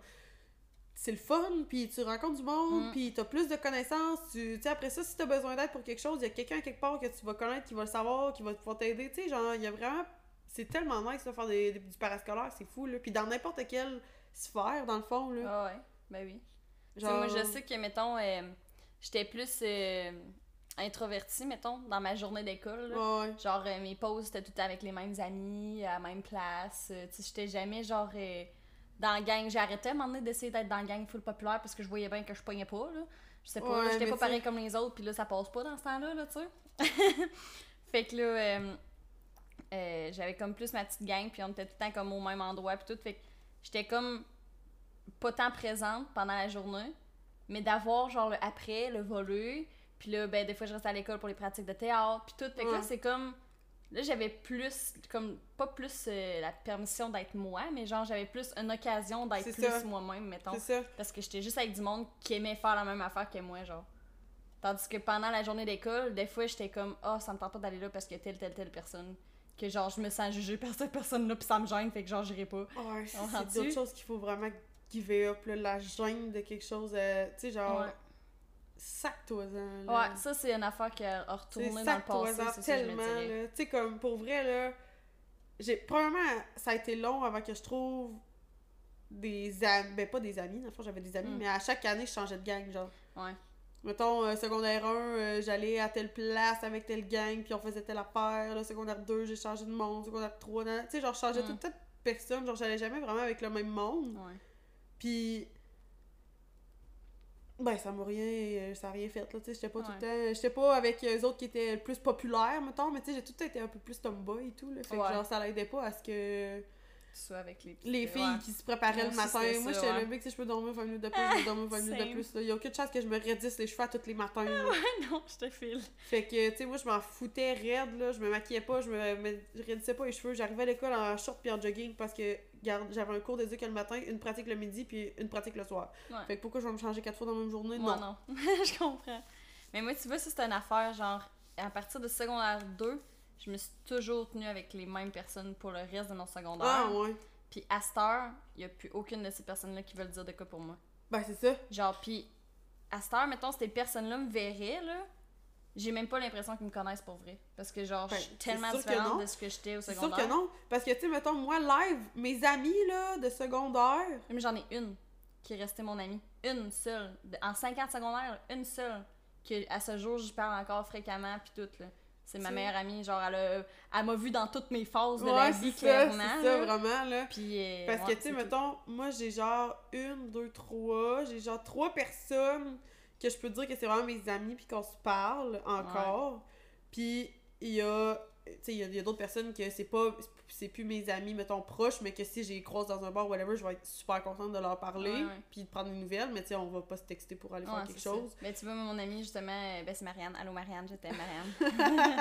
S2: C'est le fun, puis tu rencontres du monde,
S1: Mm.
S2: puis t'as plus de connaissances. Tu tu sais, après ça, si t'as besoin d'aide pour quelque chose, il y a quelqu'un quelque part que tu vas connaître, qui va le savoir, qui va pouvoir t'aider. Tu sais, genre, il y a vraiment. C'est tellement nice de faire des, des- du parascolaire, c'est fou, là. Puis dans n'importe quelle sphère, dans le fond, là.
S1: Ah ouais, ben oui. Tu
S2: Genre.
S1: moi, je sais que, mettons, euh, j'étais plus euh, introvertie, mettons, dans ma journée d'école.
S2: ouais.
S1: Genre, euh, mes pauses, c'était tout le temps avec les mêmes amis, à la même place. Euh, tu sais, j'étais jamais, genre, euh, dans la gang. J'ai arrêté à un moment donné d'essayer d'être dans la gang full populaire parce que je voyais bien que je pognais pas, là. Je sais pas,
S2: Ouais,
S1: j'étais pas pareil comme les autres, puis là, ça passe pas dans ce temps-là, là, tu sais. fait que là, euh, euh, j'avais comme plus ma petite gang, puis on était tout le temps comme au même endroit, puis tout. Fait que j'étais comme pas tant présente pendant la journée, mais d'avoir genre le après, le voler, puis là, ben des fois je reste à l'école pour les pratiques de théâtre, puis tout. Fait que là, c'est comme. Là, j'avais plus, comme, pas plus euh, la permission d'être moi, mais genre, j'avais plus une occasion d'être plus moi-même, mettons.
S2: C'est ça.
S1: Parce que j'étais juste avec du monde qui aimait faire la même affaire que moi, genre. Tandis que pendant la journée d'école, des fois, j'étais comme, ah, ça me tente pas d'aller là parce que telle, telle, telle personne. Que genre, je me sens jugée par cette personne-là, puis ça me gêne, fait que genre, j'irai pas.
S2: Ouais, c'est d'autres choses qu'il faut vraiment give up, là, la gêne de quelque chose, euh, tu sais, genre,
S1: Ouais.
S2: Sac-toi-en.
S1: Ouais, ça, c'est une affaire qui a retourné dans le passé,
S2: sac-toi-en
S1: c'est
S2: tellement. Tu sais, comme, pour vrai, là, j'ai, premièrement, ça a été long avant que je trouve des amis, ben pas des amis, dans le fond, j'avais des amis,
S1: Mm.
S2: mais à chaque année, je changeais de gang, genre.
S1: Ouais.
S2: Mettons, euh, secondaire 1, euh, j'allais à telle place avec telle gang, puis on faisait telle affaire. Là, secondaire 2, j'ai changé de monde. Secondaire 3, nan, nan. tu sais, genre, je changeais
S1: Mm.
S2: tout le temps de personne. Genre, j'allais jamais vraiment avec le même monde.
S1: Ouais.
S2: Puis. Ben, ça m'a rien. euh, Ça a rien fait, là. Tu sais, j'étais pas tout
S1: Ouais.
S2: le temps. J'étais pas avec eux autres qui étaient plus populaires, mettons, mais tu sais, j'ai tout le temps été un peu plus tomboy et tout, là. Fait
S1: Ouais.
S2: que, genre, ça l'aidait pas à ce que.
S1: Tu sois avec les
S2: Les filles
S1: ouais.
S2: qui se préparaient le matin. Moi, j'étais
S1: ouais.
S2: le mec, si je peux dormir 20 minutes de plus, je vais dormir 20 minutes de plus. Il y a aucune chance que je me raidisse les cheveux à tous les matins. là.
S1: non, je te file.
S2: Fait que, tu sais, moi, je m'en foutais raide, là. Je me maquillais pas, je me, me je raidissais pas les cheveux. J'arrivais à l'école en short puis en jogging parce que, garde, j'avais un cours d'éduc le matin, une pratique le midi puis une pratique le soir.
S1: Ouais.
S2: Fait que pourquoi je vais me changer quatre fois dans la même journée?
S1: Moi,
S2: non.
S1: non. je comprends. Mais moi, tu vois, ça, c'est une affaire, genre, à partir de secondaire 2, je me suis toujours tenue avec les mêmes personnes pour le reste de mon secondaire.
S2: Ah, ouais.
S1: Puis à cette heure, il n'y a plus aucune de ces personnes-là qui veulent dire de quoi pour moi.
S2: Ben, c'est ça.
S1: Genre, puis à cette heure, mettons, ces personnes-là me verraient, là, j'ai même pas l'impression qu'ils me connaissent pour vrai. Parce que, genre,
S2: Ben,
S1: je suis
S2: c'est
S1: tellement différente de ce que j'étais au
S2: C'est sûr
S1: secondaire.
S2: que non. Parce que, tu sais, mettons, moi, live, mes amis, là, de secondaire,
S1: Mais j'en ai une qui est restée mon amie. Une seule. En 50 secondaires, une seule. Que à ce jour, je parle encore fréquemment, puis tout, là. C'est ma meilleure amie. Genre, elle, a- elle m'a vu dans toutes mes phases de la vie, clairement.
S2: c'est ça, vraiment, là.
S1: Puis, euh,
S2: Parce
S1: ouais,
S2: que, tu sais,
S1: tout.
S2: mettons, moi, j'ai genre une, deux, trois. J'ai genre trois personnes que je peux dire que c'est vraiment mes amis puis qu'on se parle encore. Puis, il y a. Tu sais, il y a, d'autres personnes que c'est pas. C'est plus mes amis, mettons, proches, mais que si j'ai croise dans un bar ou whatever, je vais être super contente de leur parler puis de prendre des nouvelles, mais tu sais, on va pas se texter pour aller faire quelque chose.
S1: ça. Mais tu vois, mon amie, justement, euh, ben, c'est Marianne. Allô, Marianne, je t'aime, Marianne.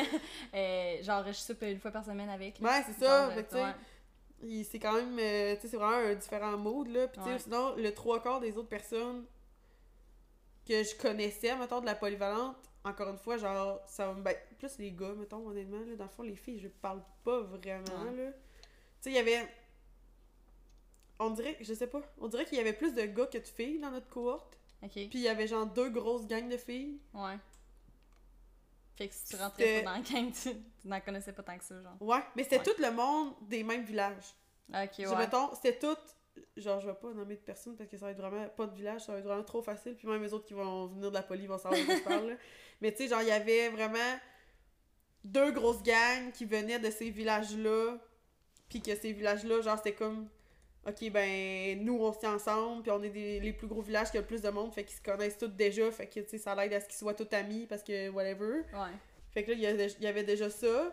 S1: Euh, genre, je soupe une fois par semaine avec. là.
S2: Ouais, c'est ça. Tu sais, C'est quand même, euh, tu sais, c'est vraiment un différent mood, là. Puis, tu sais,
S1: Ouais.
S2: sinon, le trois quarts des autres personnes que je connaissais, mettons, de la polyvalente, encore une fois, genre, ça va me- ben, plus les gars, mettons, honnêtement, là. Dans le fond, les filles, je parle pas vraiment,
S1: Ouais.
S2: là. Tu sais, il y avait. On dirait, je sais pas, on dirait qu'il y avait plus de gars que de filles dans notre cohorte.
S1: Ok.
S2: Puis, il y avait genre deux grosses gangs de filles.
S1: Ouais. Fait que si tu rentrais pas dans le gang, tu, tu n'en connaissais pas tant que ça, genre.
S2: Ouais, mais c'était
S1: Ouais.
S2: tout le monde des mêmes villages.
S1: Ok, ouais.
S2: mettons, c'était tout. Genre, je vais pas nommer de personne parce que ça va être vraiment pas de village, ça va être vraiment trop facile. Puis même les autres qui vont venir de la police vont savoir de quoi je parle. là. Mais tu sais, genre, il y avait vraiment deux grosses gangs qui venaient de ces villages-là. Puis que ces villages-là, genre, c'était comme. Ok, ben, nous, on se tient ensemble, puis on est des, les plus gros villages qui a le plus de monde, fait qu'ils se connaissent tous déjà, fait que, tu sais, ça l'aide à ce qu'ils soient tous amis, parce que, whatever.
S1: Ouais.
S2: Fait que là, il y avait- il y avait déjà ça.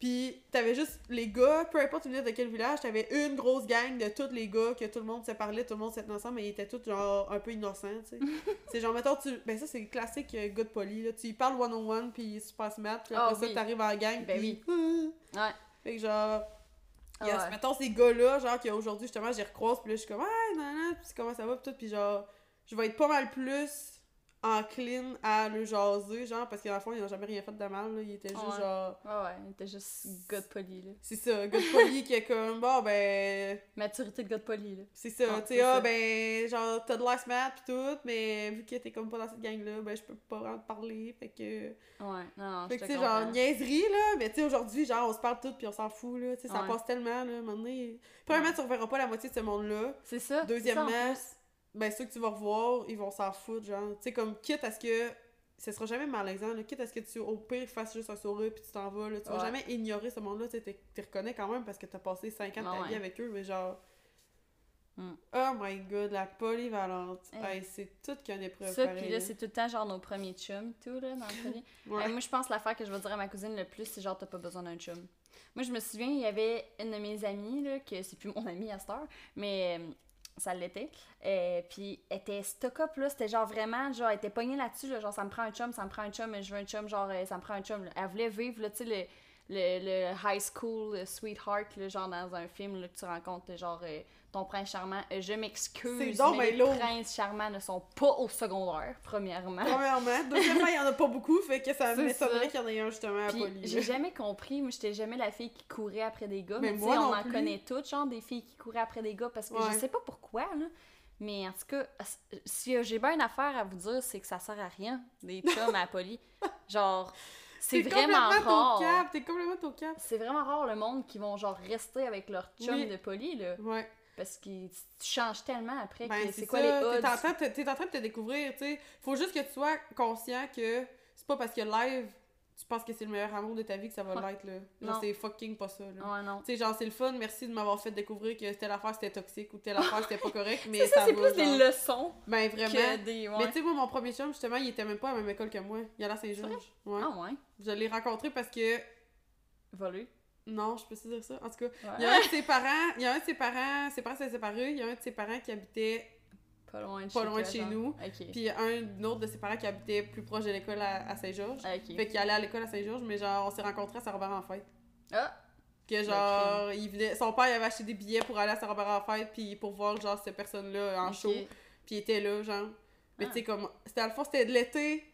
S2: Puis t'avais juste les gars, peu importe tu venais de quel village, t'avais une grosse gang de tous les gars, que tout le monde se parlait, tout le monde se tenait ensemble, mais ils étaient tous genre un peu innocents, tu sais. c'est genre, mettons, tu... ben ça c'est le classique euh, gars de poli, là. Tu parles one-on-one, puis il est super smart, puis
S1: Ah
S2: après
S1: oui.
S2: ça, t'arrives en gang,
S1: Ben
S2: puis...
S1: Ouais.
S2: Fait que genre... il y a-
S1: Ah ouais.
S2: Mettons ces gars-là, genre, qu'aujourd'hui, justement, j'y recroise, puis là, je suis comme, ah, non, non, puis comment ça va, puis tout, puis genre, je vais être pas mal plus encline à le jaser, genre, parce qu'à la fois, ils n'ont jamais rien fait de mal, là. Ils étaient juste
S1: Ouais.
S2: genre.
S1: Ouais, ouais. Il était juste de poli, là.
S2: C'est ça, de poli qui est comme, bon, ben.
S1: Maturité de de poli, là.
S2: C'est ça,
S1: Ah,
S2: tu sais, ah, ben, genre, t'as de l'air smart pis tout, mais vu que t'es comme pas dans cette gang-là, ben, je peux pas vraiment te parler, fait que.
S1: Ouais, non, non,
S2: Fait que, tu sais, genre, niaiserie, là, mais tu sais, aujourd'hui, genre, on se parle tout pis on s'en fout, là, tu sais, ça
S1: Ouais.
S2: passe tellement, là, à un moment donné. Premièrement, tu reverras pas la moitié de ce monde-là.
S1: C'est ça. c'est ça, en
S2: Deuxièmement. Ben, ceux que tu vas revoir, ils vont s'en foutre, genre, tu sais, comme, quitte à ce que. Ce sera jamais malaisant, là, quitte à ce que tu, au pire, fasses juste un sourire puis tu t'en vas, là. Tu vas
S1: Ouais.
S2: jamais ignorer ce monde-là, tu t'es reconnais quand même parce que t'as passé 5 ans de ta
S1: Ouais.
S2: vie avec eux, mais genre.
S1: Mm.
S2: Oh my god, la polyvalente.
S1: Hey,
S2: c'est tout qu'une épreuve.
S1: Ça, puis là, c'est tout le temps genre nos premiers chums, tout, là, dans le.
S2: Ouais.
S1: Hey, moi, je pense l'affaire que je vais dire à ma cousine le plus, c'est genre, t'as pas besoin d'un chum. Moi, je me souviens, il y avait une de mes amies, là, que c'est plus mon amie à cette heure, mais euh, ça l'était. Euh, puis elle était stock up là, c'était genre vraiment, genre elle était pognée là-dessus, là, genre ça me prend un chum, ça me prend un chum, je veux un chum, genre euh, ça me prend un chum. Elle voulait vivre, là, tu sais, le, le, le high school le sweetheart, là, genre dans un film là, que tu rencontres, genre euh, ton prince charmant. Euh, je m'excuse, mais les
S2: lourd.
S1: princes charmants ne sont pas au secondaire, premièrement.
S2: Premièrement. Deuxièmement, il y en a pas beaucoup, fait que ça
S1: C'est
S2: m'étonnerait qu'il y en ait un justement à Poly.
S1: j'ai jamais compris, moi j'étais jamais la fille qui courait après des gars,
S2: Mais moi
S1: on en
S2: plus.
S1: connaît toutes, genre des filles qui couraient après des gars parce que
S2: Ouais.
S1: je sais pas pourquoi là. Mais en tout cas, si j'ai bien une affaire à vous dire, c'est que ça sert à rien, des chums à poli. Genre, c'est
S2: T'es
S1: vraiment
S2: complètement
S1: rare.
S2: t'es complètement au cap.
S1: C'est vraiment rare le monde qui vont genre rester avec leur chum
S2: Oui.
S1: de poli là.
S2: Ouais.
S1: Parce que tu changes tellement après
S2: Ben,
S1: que
S2: c'est
S1: quoi
S2: ça,
S1: les
S2: T'es
S1: odds?
S2: en, train de, te- t'es en train de te découvrir, tu sais. Faut juste que tu sois conscient que c'est pas parce que live, tu penses que c'est le meilleur amour de ta vie que ça va l'être, là. Genre,
S1: Non.
S2: c'est fucking pas ça, là.
S1: Ouais, non.
S2: Tu sais, genre, c'est le fun, merci de m'avoir fait découvrir que telle affaire c'était toxique ou telle affaire c'était pas correct, mais
S1: C'est ça, c'est
S2: va,
S1: plus
S2: genre.
S1: des leçons
S2: Ben, vraiment.
S1: que des.
S2: Mais tu sais, moi, mon premier chum, justement, il était même pas à la même école que moi. Il allait à Saint-Georges. Ouais.
S1: Ah ouais.
S2: Je l'ai rencontré parce que.
S1: Volé.
S2: Non, je peux te dire ça? En tout cas,
S1: Ouais.
S2: il y a un de ses parents, il y a un de ses parents, ses parents s'étaient séparés, il y a un de ses parents qui habitait,
S1: Pas loin de
S2: Pas
S1: chez,
S2: loin de chez nous.
S1: Ok.
S2: puis il y a un autre de ses parents qui habitait plus proche de l'école à, à Saint-Georges. Fait qu'il allait à l'école à Saint-Georges, mais genre, on s'est rencontrés à Saint-Robert en fête.
S1: Ah!
S2: Que genre, il venait, son père il avait acheté des billets pour aller à Saint-Robert en fête, puis pour voir genre cette personne-là en
S1: ok.
S2: show, puis il était là, genre. Mais
S1: Ah.
S2: tu sais, comme, c'était à le fond, c'était de l'été,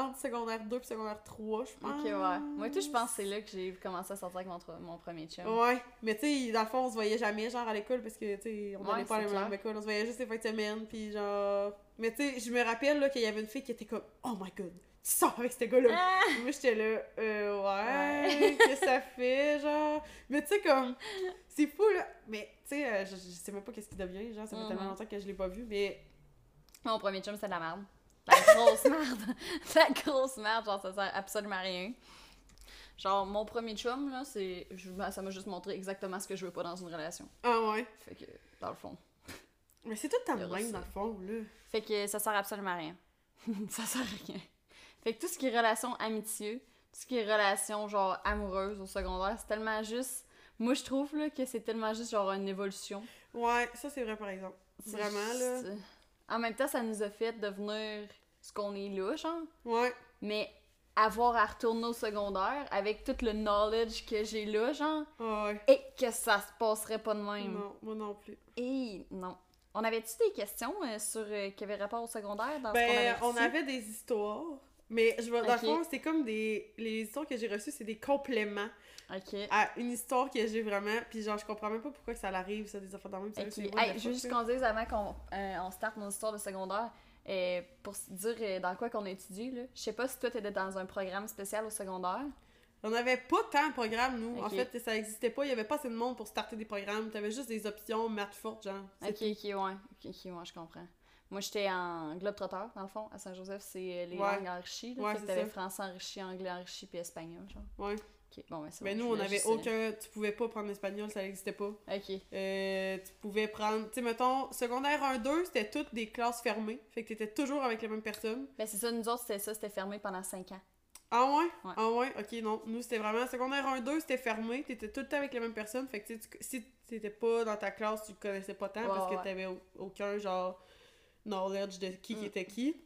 S2: entre secondaire 2 et secondaire 3, je pense.
S1: Ok, ouais. Moi, tout, je pense que c'est là que j'ai commencé à sortir avec mon, mon premier chum.
S2: Ouais, mais tu sais, dans le fond, on se voyait jamais, genre, à l'école, parce que, tu sais, on
S1: Ouais,
S2: n'allait pas à la même école, on se voyait juste les fins de semaine, puis genre... Mais tu sais, je me rappelle, là, qu'il y avait une fille qui était comme « Oh my God, tu sors avec ce gars-là!
S1: Ah!
S2: Moi, j'étais là « Euh, ouais,
S1: Ouais.
S2: qu'est-ce que ça fait, genre? » Mais tu sais, comme, c'est fou, là, mais tu sais, euh, je, je sais même pas qu'est-ce qu'il devient, genre, ça fait
S1: Mhm.
S2: tellement longtemps que je l'ai pas vu, mais...
S1: Mon premier chum, c'est de la merde. La grosse merde. la grosse merde, genre, ça sert absolument à rien. Genre, mon premier chum, là, c'est. Ça m'a juste montré exactement ce que je veux pas dans une relation.
S2: Ah ouais.
S1: Fait que, dans le fond.
S2: Mais c'est tout
S1: aura
S2: même, dans le fond, là.
S1: Fait que ça sert absolument à rien. ça sert à rien. Fait que tout ce qui est relation amitieux, tout ce qui est relation, genre, amoureuse au secondaire, c'est tellement juste. Moi, je trouve, là, que c'est tellement juste, genre, une évolution.
S2: Ouais, ça, c'est vrai, par exemple. Vraiment, là.
S1: En même temps, ça nous a fait devenir ce qu'on est là, genre.
S2: Ouais.
S1: Mais avoir à retourner au secondaire avec tout le knowledge que j'ai là, genre,
S2: Ah ouais.
S1: et que ça se passerait pas de même.
S2: Non, moi non plus.
S1: Et non. On avait-tu des questions euh, sur euh, qui avaient rapport au secondaire dans ce qu'on
S2: Ben,
S1: avait
S2: on
S1: reçu?
S2: avait des histoires, mais je vais, dans
S1: Ok.
S2: le fond, c'est comme des. Les histoires que j'ai reçues, c'est des compléments
S1: Ok.
S2: à une histoire que j'ai vraiment. Puis, genre, je comprends même pas pourquoi que ça l'arrive, ça, des affaires dans le même.
S1: Ok.
S2: c'est what the
S1: Hey,
S2: fuck,
S1: je veux juste qu'on dise avant qu'on euh, on starte nos histoires de secondaire, euh, pour dire euh, dans quoi qu'on a étudié, là. Je sais pas si toi t'étais dans un programme spécial au secondaire.
S2: On avait pas tant de programmes, nous. En
S1: Ok.
S2: fait, ça existait pas. Il y avait pas assez de monde pour starter des programmes. T'avais juste des options maths fortes, genre.
S1: Ok, ok, ouais. Ok, ok, ouais, je comprends. Moi, j'étais en Globetrotter, dans le fond, à Saint-Joseph, c'est euh, les
S2: Ouais.
S1: langues enrichies. Là,
S2: Ouais,
S1: fait que t'avais
S2: ça.
S1: français enrichi, anglais enrichi, puis espagnol, genre.
S2: Ouais.
S1: Ok, bon, ben
S2: Mais
S1: bon,
S2: nous, on
S1: voulais
S2: avait
S1: juste, euh,
S2: aucun. Tu pouvais pas prendre l'espagnol, ça n'existait pas.
S1: Ok.
S2: Euh, tu pouvais prendre. Tu sais, mettons, secondaire 1-2, c'était toutes des classes fermées. Fait que t'étais toujours avec les mêmes personnes.
S1: Ben c'est ça, nous autres, c'était ça, c'était fermé pendant 5 ans.
S2: Ah ouais?
S1: Ouais.
S2: Ah ouais? Ok, non. Nous, c'était vraiment secondaire 1-2, c'était fermé. T'étais tout le temps avec les mêmes personnes. Fait que tu tu- si t'étais pas dans ta classe, tu connaissais pas tant
S1: Ouais,
S2: parce que
S1: ouais.
S2: t'avais au- aucun genre knowledge de qui, qui
S1: Mm.
S2: était qui.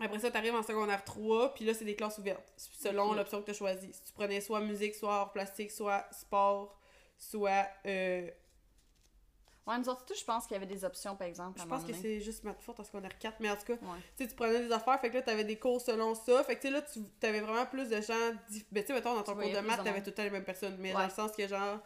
S2: Après ça, t'arrives en secondaire 3, puis là, c'est des classes ouvertes, selon l'option que t'as choisie. Si tu prenais soit musique, soit art plastique, soit sport, soit. euh,
S1: Ouais, nous autres, tout, je pense qu'il y avait des options, par exemple. à
S2: je pense que c'est juste maths forte en secondaire 4, mais en tout cas,
S1: Ouais.
S2: tu sais, tu prenais des affaires, fait que là, t'avais des cours selon ça. Fait que, tu sais, là, tu avais vraiment plus de gens. dif- Ben, tu sais, mettons, dans ton
S1: Tu
S2: cours de maths, t'avais tout le temps les mêmes personnes. Mais
S1: Ouais.
S2: dans le sens que, genre,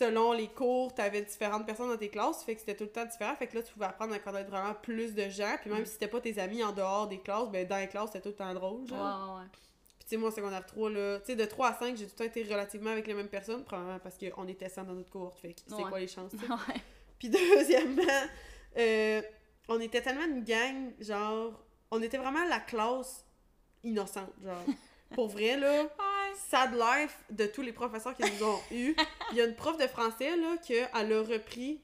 S2: selon les cours, t'avais différentes personnes dans tes classes. Fait que c'était tout le temps différent. Fait que là, tu pouvais apprendre à connaître vraiment plus de gens. Puis même
S1: Mm.
S2: si c'était pas tes amis en dehors des classes, ben, dans les classes, c'était tout le temps drôle, genre.
S1: ouais, ouais.
S2: Puis, tu sais, moi, en secondaire 3, là, tu sais, de 3 à 5, j'ai tout le temps été relativement avec les mêmes personnes. Probablement parce qu'on était 100 dans notre cohorte. Fait que c'est
S1: Ouais.
S2: quoi les chances, tu.
S1: Ouais.
S2: Puis deuxièmement, euh, on était tellement une gang, genre, on était vraiment la classe innocente, genre. Pour vrai, là, sad life de tous les professeurs qui nous ont eu. Il y a une prof de français, là, qu'elle a repris,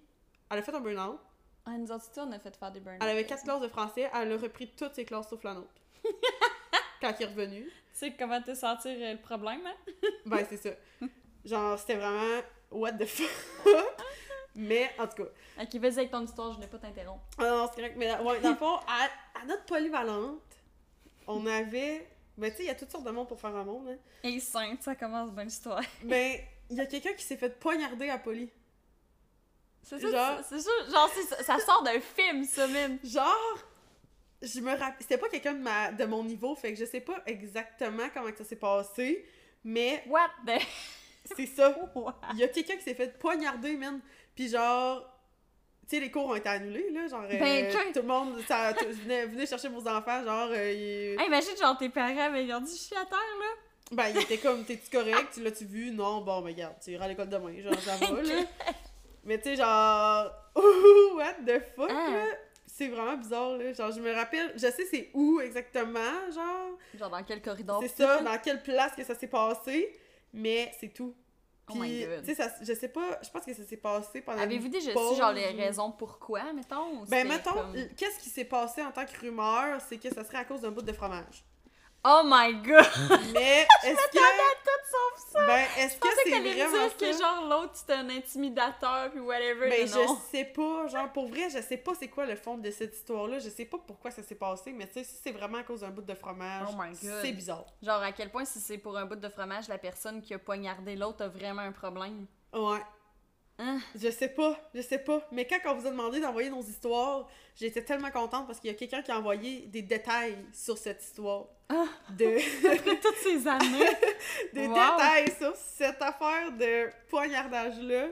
S2: elle a fait un burn-out.
S1: Ah, nous autres, on a fait faire des burn
S2: Elle avait quatre classes de français, elle a repris toutes ses classes sauf la nôtre. Quand il est revenu.
S1: Tu sais comment te sentir euh, le problème, hein?
S2: Ben, c'est ça. Genre, c'était vraiment what the fuck. Mais, en tout cas.
S1: Ok, vas-y avec ton histoire, je ne vais pas t'interrompre.
S2: Ah non, c'est correct. Mais, ouais, dans le fond, à, à notre polyvalente, on avait. Ben, tu sais, il y a toutes sortes de monde pour faire un monde, hein.
S1: Et simple, ça commence bonne histoire.
S2: Ben, il y a quelqu'un qui s'est fait poignarder à Poly.
S1: C'est ça,
S2: Genre-
S1: c'est ça, genre, ça sort d'un film, ça, même.
S2: Genre, je me rappelle. C'était pas quelqu'un de, ma... de mon niveau, fait que je sais pas exactement comment que ça s'est passé, mais
S1: What the...
S2: c'est ça. Il y a quelqu'un qui s'est fait poignarder, man. Puis genre. Tu sais, les cours ont été annulés, là. Genre, euh,
S1: Ben, que-
S2: tout le monde. Ça, tout- venez, venez chercher vos enfants, genre. euh,
S1: Hey, imagine, genre, tes parents, mais ils ont dit, je suis à terre, là.
S2: Ben, il était comme, t'es-tu correct? Tu l'as-tu vu? Non, bon, mais regarde, tu iras à l'école demain, genre, ça va, là. Mais tu sais, genre, ouh, what the fuck,
S1: Ah.
S2: là? C'est vraiment bizarre, là. Genre, je me rappelle, je sais c'est où exactement, genre.
S1: Genre, dans quel corridor?
S2: C'est ça, dans quelle place que ça s'est passé, mais c'est tout.
S1: Oh
S2: Puis,
S1: my God.
S2: tu sais, ça- je sais pas, je pense que ça s'est passé pendant.
S1: Avez-vous déjà su, genre, les raisons pourquoi, mettons?
S2: Ben, mettons,
S1: comme-
S2: qu'est-ce qui s'est passé en tant que rumeur, c'est que ça serait à cause d'un bout de fromage.
S1: Oh my god!
S2: Mais, est-ce que.
S1: Tout sauf ça!
S2: Ben, est-ce que
S1: que
S2: c'est vraiment
S1: dire que,
S2: ça?
S1: genre, l'autre, c'était un intimidateur, puis whatever,
S2: Ben,
S1: non.
S2: je sais pas, genre, pour vrai, je sais pas c'est quoi le fond de cette histoire-là, je sais pas pourquoi ça s'est passé, mais tu sais, si c'est vraiment à cause d'un bout de fromage,
S1: Oh my God.
S2: c'est bizarre.
S1: Genre, à quel point, si c'est pour un bout de fromage, la personne qui a poignardé l'autre a vraiment un problème?
S2: Ouais.
S1: Hein?
S2: Je sais pas, je sais pas. Mais quand on vous a demandé d'envoyer nos histoires, j'étais tellement contente parce qu'il y a quelqu'un qui a envoyé des détails sur cette histoire.
S1: Ah.
S2: De...
S1: Après toutes ces années.
S2: des
S1: Wow.
S2: détails sur cette affaire de poignardage-là.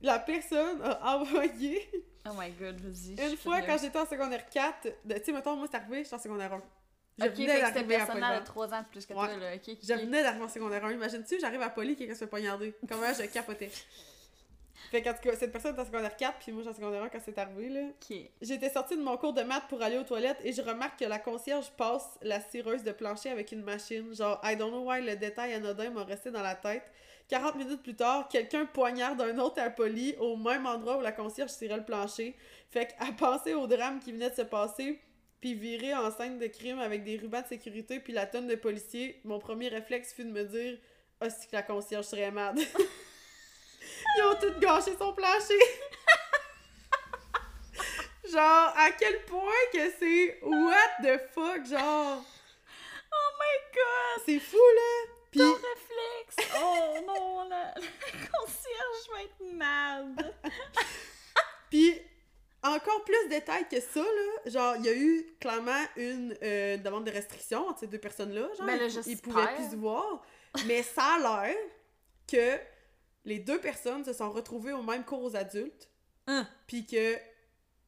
S2: La personne a envoyé
S1: Oh my god, vas-y.
S2: une fois quand j'étais en secondaire 4. de- Tu sais, mettons, moi, c'est arrivé, j'étais en secondaire 1. Je
S1: Ok,
S2: venais
S1: fait que
S2: d'arriver à
S1: personne-là a
S2: Polyvalente.
S1: 3 ans de plus que
S2: Ouais.
S1: toi, là. Ok, ok.
S2: Je venais d'arriver en secondaire 1. Imagine-tu, j'arrive à Poly, quelqu'un se fait poignarder. Comment je capotais. Fait qu'en tout cas, cette personne est en secondaire 4, puis moi, j'étais en secondaire 1 quand c'est arrivé, là. J'étais sortie de mon cours de maths pour aller aux toilettes et je remarque que la concierge passe la cireuse de plancher avec une machine. Genre, I don't know why le détail anodin m'a resté dans la tête. 40 minutes plus tard, quelqu'un poignarde un autre impoli au même endroit où la concierge cirait le plancher. Fait qu'à penser au drame qui venait de se passer, puis virer en scène de crime avec des rubans de sécurité puis la tonne de policiers, mon premier réflexe fut de me dire « Ah, c'est que la concierge serait mad. » Ils ont tout gâché son plancher. Genre, à quel point que c'est what the fuck, genre,
S1: Oh my god!
S2: c'est fou là. Puis,
S1: Ton réflexe! Oh non, la, la concierge va être mad!
S2: puis encore plus de détails que ça là, genre il y a eu clairement une euh, demande de restriction entre ces deux personnes-là, genre
S1: Ben là,
S2: ils, ils pouvaient plus se voir, mais ça a l'air que les deux personnes se sont retrouvées au même cours aux adultes,
S1: Hein?
S2: puis que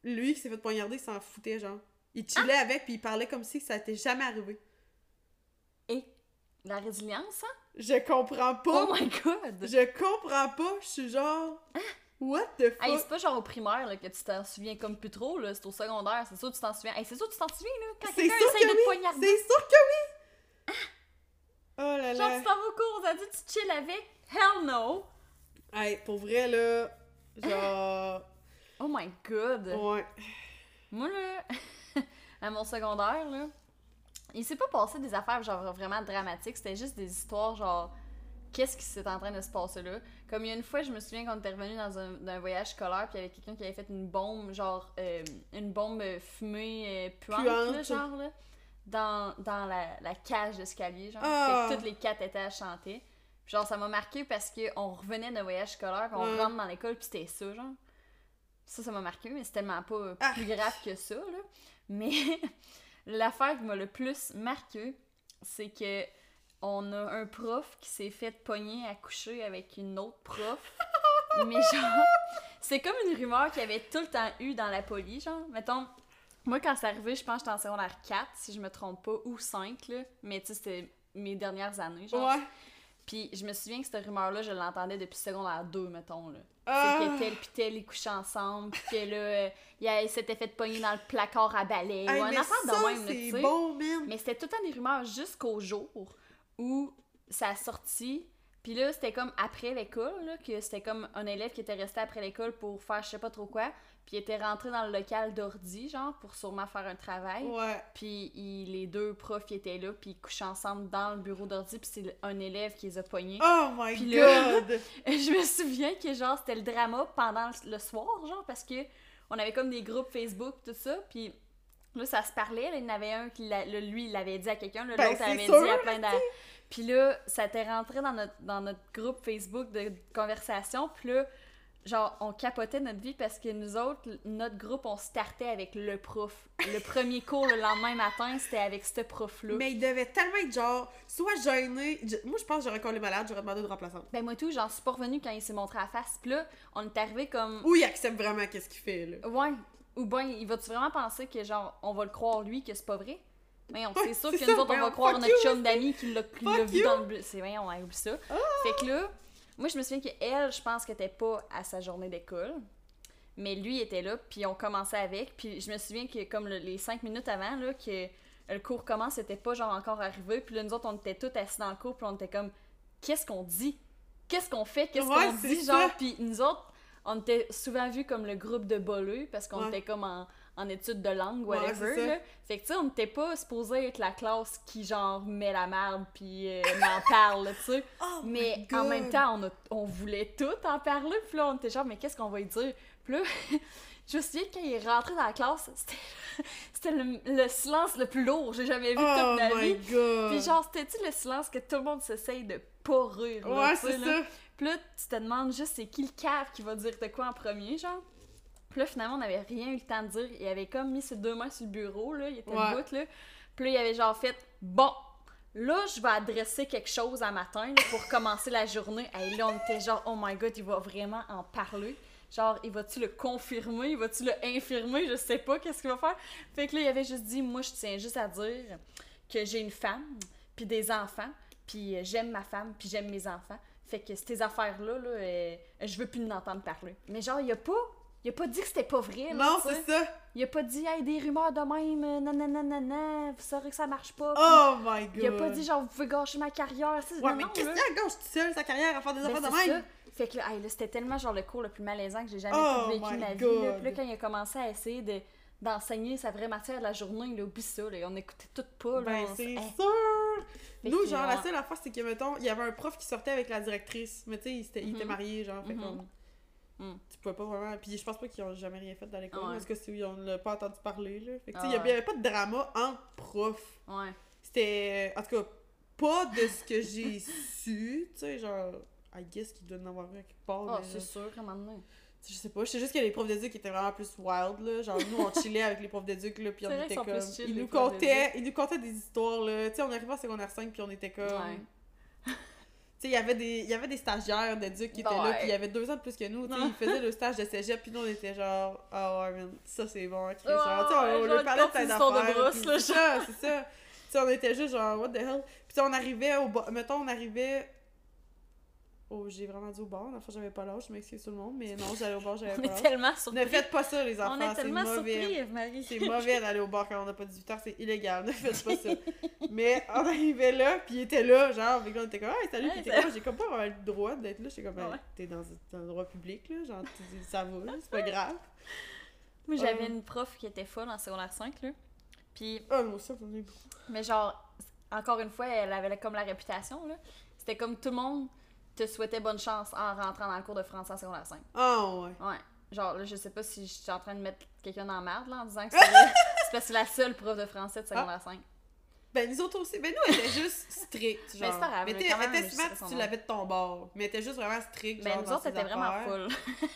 S2: lui qui s'est fait poignarder s'en foutait genre. Il chillait avec puis il parlait comme si ça n'était jamais arrivé.
S1: Et la résilience, hein?
S2: Je comprends pas.
S1: Oh my god!
S2: Je comprends pas, je suis genre. What the fuck?
S1: Hey, c'est pas genre au primaire là, que tu t'en souviens comme plus trop, là. C'est au secondaire, c'est sûr que tu t'en souviens. Hey, c'est sûr que tu t'en souviens, là, quand
S2: C'est
S1: quelqu'un
S2: sûr
S1: essaye
S2: que
S1: de te poignarder.
S2: C'est sûr que oui! Oh là
S1: Genre,
S2: là.
S1: tu t'en vas au cours, on a dit tu chill avec. Hell no!
S2: Hey, pour vrai, là. Genre.
S1: Oh my god!
S2: Ouais.
S1: Moi, là, à mon secondaire, là, il s'est pas passé des affaires, genre, vraiment dramatiques. C'était juste des histoires, genre, qu'est-ce qui s'est en train de se passer là? Comme il y a une fois, je me souviens qu'on était revenu dans un, voyage scolaire, puis il y avait quelqu'un qui avait fait une bombe, genre, euh, une bombe fumée euh, puante, là, genre, là, dans, dans la, la cage d'escalier, genre.
S2: Ah.
S1: Fait que toutes les quatre étages chantaient. Puis genre, ça m'a marqué parce qu'on revenait d'un voyage scolaire, puis on
S2: Ouais.
S1: rentre dans l'école, puis c'était ça, genre. Ça, ça m'a marqué, mais c'est tellement pas
S2: Ah.
S1: plus grave que ça, là. Mais l'affaire qui m'a le plus marqué, c'est que on a un prof qui s'est fait pogner à coucher avec une autre prof. mais genre, c'est comme une rumeur qu'il y avait tout le temps eu dans la poli, genre. Mettons, moi, quand c'est arrivé, je pense que j'étais en secondaire 4, si je me trompe pas, ou 5, là. Mais tu sais, c'était mes dernières années, genre.
S2: Ouais.
S1: Puis je me souviens que cette rumeur-là, je l'entendais depuis secondaire 2, mettons, là.
S2: Ah.
S1: C'est que tel pis tel, ils couchaient ensemble, pis que là, euh, il s'était fait pogner dans le placard à balai,
S2: Hey,
S1: ou un
S2: mais ça,
S1: de même, tu sais.
S2: bon.
S1: Mais c'était tout le temps des rumeurs jusqu'au jour où ça a sorti, Puis là, c'était comme après l'école, que c'était comme un élève qui était resté après l'école pour faire je sais pas trop quoi. Puis il était rentré dans le local d'ordi, genre, pour sûrement faire un travail.
S2: Ouais.
S1: Puis il- les deux profs ils étaient là, puis ils couchaient ensemble dans le bureau d'ordi, puis c'est un élève qui les a pognés.
S2: Oh my
S1: Puis là-
S2: god!
S1: Je me souviens que genre c'était le drama pendant le soir, genre, parce que on avait comme des groupes Facebook, tout ça, puis là ça se parlait, là, il y en avait un qui, là, lui, il l'avait dit à quelqu'un, là,
S2: Ben,
S1: l'autre
S2: c'est
S1: avait
S2: sûr,
S1: dit à plein d'a- Puis là, ça était rentré dans notre, dans notre groupe Facebook de conversation, puis là, genre, on capotait notre vie parce que nous autres, notre groupe, on startait avec le prof. Le premier cours le lendemain matin, c'était avec ce prof-là.
S2: Mais il devait tellement être genre, soit gêné. Moi, je pense que j'aurais collé malade, j'aurais demandé de remplaçante.
S1: Ben moi tout, j'en suis pas revenue quand il s'est montré à la face. Puis là, on est arrivé comme...
S2: Ou il accepte vraiment qu'est-ce qu'il fait, là.
S1: Ouais. Ou ben, il va-tu vraiment penser que, genre, on va le croire lui, que c'est pas vrai? Mais on
S2: Ouais,
S1: c'est sûr
S2: c'est
S1: que
S2: ça,
S1: nous autres, on va croire notre
S2: you,
S1: chum d'amis qui l'a vu.
S2: Ah!
S1: dans le... C'est voyons, on oublie ça. Fait que là, moi, je me souviens qu'elle, je pense qu'elle était pas à sa journée d'école. Mais lui était là, puis on commençait avec. Puis je me souviens que, comme le- les cinq minutes avant, là, que le cours commence, c'était pas, genre, encore arrivé. Puis là, nous autres, on était tous assis dans le cours, puis on était comme, qu'est-ce qu'on dit? Qu'est-ce qu'on fait? Qu'est-ce
S2: Ouais,
S1: qu'on dit?
S2: ça.
S1: Genre, puis nous autres, on était souvent vus comme le groupe de boleux parce qu'on
S2: Ouais.
S1: était comme en, en études de langue,
S2: Ouais,
S1: whatever. là. Fait que tu sais, on n'était pas supposé être la classe qui genre met la merde puis euh, m'en parle, tu sais.
S2: Oh
S1: mais en même temps, on, a- on voulait tout en parler, puis là, on était genre, mais qu'est-ce qu'on va lui dire? Puis là, je me souviens quand il est rentré dans la classe, c'était, le, le silence le plus lourd que j'ai jamais vu de
S2: Oh
S1: toute ma vie.
S2: god!
S1: Puis genre, c'était-tu le silence que tout le monde s'essaye de pas rire,
S2: ouais, c'est ça.
S1: Puis là, tu te demandes juste c'est qui le cave qui va dire de quoi en premier, genre? Puis là, finalement, on n'avait rien eu le temps de dire. Il avait comme mis ses deux mains sur le bureau, là. Il était
S2: Ouais.
S1: debout, là. Puis là, il avait genre fait Bon, là, je vais adresser quelque chose à matin, là, pour commencer la journée. Et là, on était genre Oh my god, il va vraiment en parler. Genre, il va-tu le confirmer? Il va-tu le infirmer? Je sais pas qu'est-ce qu'il va faire. Fait que là, il avait juste dit Moi, je tiens juste à dire que j'ai une femme, puis des enfants, puis euh, j'aime ma femme, puis j'aime mes enfants. Fait que ces affaires-là, là, euh, je veux plus en entendre parler. Mais genre, il a pas, il a pas dit que c'était pas vrai, là,
S2: Non, c'est ça.
S1: Il a pas dit, hey, des rumeurs de même, euh, nanana, vous saurez que ça marche pas.
S2: Oh my god.
S1: il a pas dit, genre, vous pouvez gâcher ma carrière.
S2: Ouais,
S1: non,
S2: mais qu'est-ce qu'il y a, gauche toute seule, sa carrière, à faire des
S1: Ben,
S2: affaires de même?
S1: ça. Fait que là, hey, là, c'était tellement genre le cours le plus malaisant que j'ai jamais
S2: Oh
S1: tout vécu de ma vie. Là. Puis là, quand il a commencé à essayer de, d'enseigner sa vraie matière de la journée, là, oublie ça, là, on écoutait tout pas. Là,
S2: Ben, c'est
S1: hey.
S2: sûr!
S1: Fait
S2: Nous, genre, la seule affaire, c'est que, mettons, il y avait un prof qui sortait avec la directrice, mais tu sais, il, était- il était
S1: Mhm.
S2: marié, genre, fait
S1: Mhm.
S2: comme...
S1: Mm.
S2: Tu pouvais pas vraiment... Puis je pense pas qu'ils ont jamais rien fait dans l'école,
S1: Ouais.
S2: parce que c'est- on l'a pas entendu parler, là. Fait que, tu sais,
S1: Ah
S2: il y avait-
S1: ouais.
S2: pas de drama entre profs.
S1: Ouais.
S2: C'était... En tout cas, pas de ce que j'ai su, tu sais, genre... I guess qu'il doit en avoir un quelque part,
S1: Ah,
S2: mais
S1: c'est sûr, moment donné.
S2: je sais pas, je sais juste que les profs d'éduc étaient vraiment plus wild, là. Genre, nous, on chillait avec les profs d'éduc, là, puis on était comme...
S1: chill,
S2: ils nous contaient, ils nous contaient des histoires, là. Tu sais, on arrivait en secondaire 5, puis on était comme... Il y avait des il y avait des stagiaires d'éduc qui étaient là, puis il y avait deux ans de plus que nous, tu sais, ils faisaient le stage de cégep, puis nous, on était genre, ah ouais, man, ça c'est bon, Chris.
S1: Ouais,
S2: Genre, tu sais, on, on
S1: genre,
S2: leur parlait de plein
S1: de
S2: d'affaires,
S1: brosse,
S2: puis
S1: là,
S2: c'est ça, c'est ça. Tu sais, on était juste genre, what the hell. Puis on arrivait au mettons, on arrivait Oh, j'ai vraiment dit au bar, la fois j'avais pas l'âge, je m'excuse tout le monde, mais non, j'allais au bar, j'avais
S1: On
S2: pas
S1: est
S2: l'âge.
S1: tellement surpris.
S2: Ne faites pas ça, les
S1: On
S2: enfants,
S1: est
S2: c'est
S1: tellement
S2: mauvais.
S1: surpris, Marie.
S2: C'est mauvais d'aller au bar quand on n'a pas 18 ans, c'est illégal, ne faites pas ça. Mais on arrivait là, puis il était là, genre, là, on était comme, hey, salut,
S1: Ouais,
S2: était comme, j'ai comme pas vraiment le droit d'être là, j'étais comme, Ben,
S1: Ouais.
S2: t'es dans un endroit public, là, genre, tu- ça va, c'est pas grave.
S1: Moi, j'avais
S2: Euh.
S1: une prof qui était folle en secondaire 5, là. Puis,
S2: Ah, moi aussi, j'en ai beaucoup.
S1: mais genre, encore une fois, elle avait comme la réputation, là. C'était comme tout le monde te souhaitait bonne chance en rentrant dans le cours de français en secondaire 5.
S2: Ah, ouais.
S1: Ouais. Genre, là, je sais pas si je suis en train de mettre quelqu'un la merde, là, en disant que c'est parce que c'est la seule prof de français de secondaire 5.
S2: Ben, nous autres aussi, ben, nous, elle était juste stricte,
S1: Ben,
S2: genre.
S1: c'est pas grave,
S2: mais t'es-
S1: quand même,
S2: smart si tu l'avais de ton bord, mais elle était juste vraiment stricte,
S1: Ben,
S2: genre,
S1: nous autres, c'était vraiment full.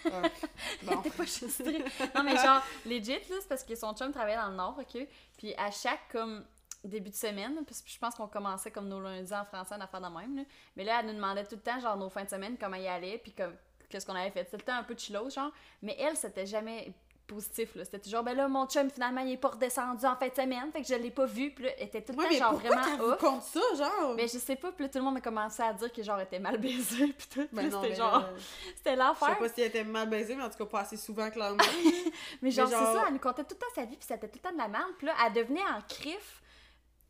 S2: Ah. Bon.
S1: Pas juste stricte. Non, mais genre, legit, là, c'est parce que son chum travaillait dans le Nord, OK? Puis à chaque, comme, début de semaine, parce que je pense qu'on commençait comme nos lundis en français, en affaire de même, là. Mais là, elle nous demandait tout le temps, genre, nos fins de semaine, comment y allait, puis comme, qu'est-ce qu'on avait fait. C'était tout le temps un peu chilo, genre. Mais elle, c'était jamais positif, là. C'était toujours, ben là, mon chum, finalement, il est pas redescendu en fin de semaine, fait que je l'ai pas vu, puis là, elle était tout le
S2: Ouais,
S1: temps,
S2: mais
S1: genre, vraiment off.
S2: contre ça, genre?
S1: Mais je sais pas, puis là, tout le monde a commencé à dire que, genre, elle était mal baisée, puis tout.
S2: Ben
S1: c'était genre,
S2: là,
S1: c'était
S2: Je
S1: l'enfer.
S2: sais pas si elle était mal baisée, mais en tout cas pas assez souvent, clairement.
S1: Mais genre,
S2: Mais genre-
S1: c'est ça, elle nous contait tout le temps sa vie, puis c'était tout le temps de la merde. Puis là, elle devenait en crif,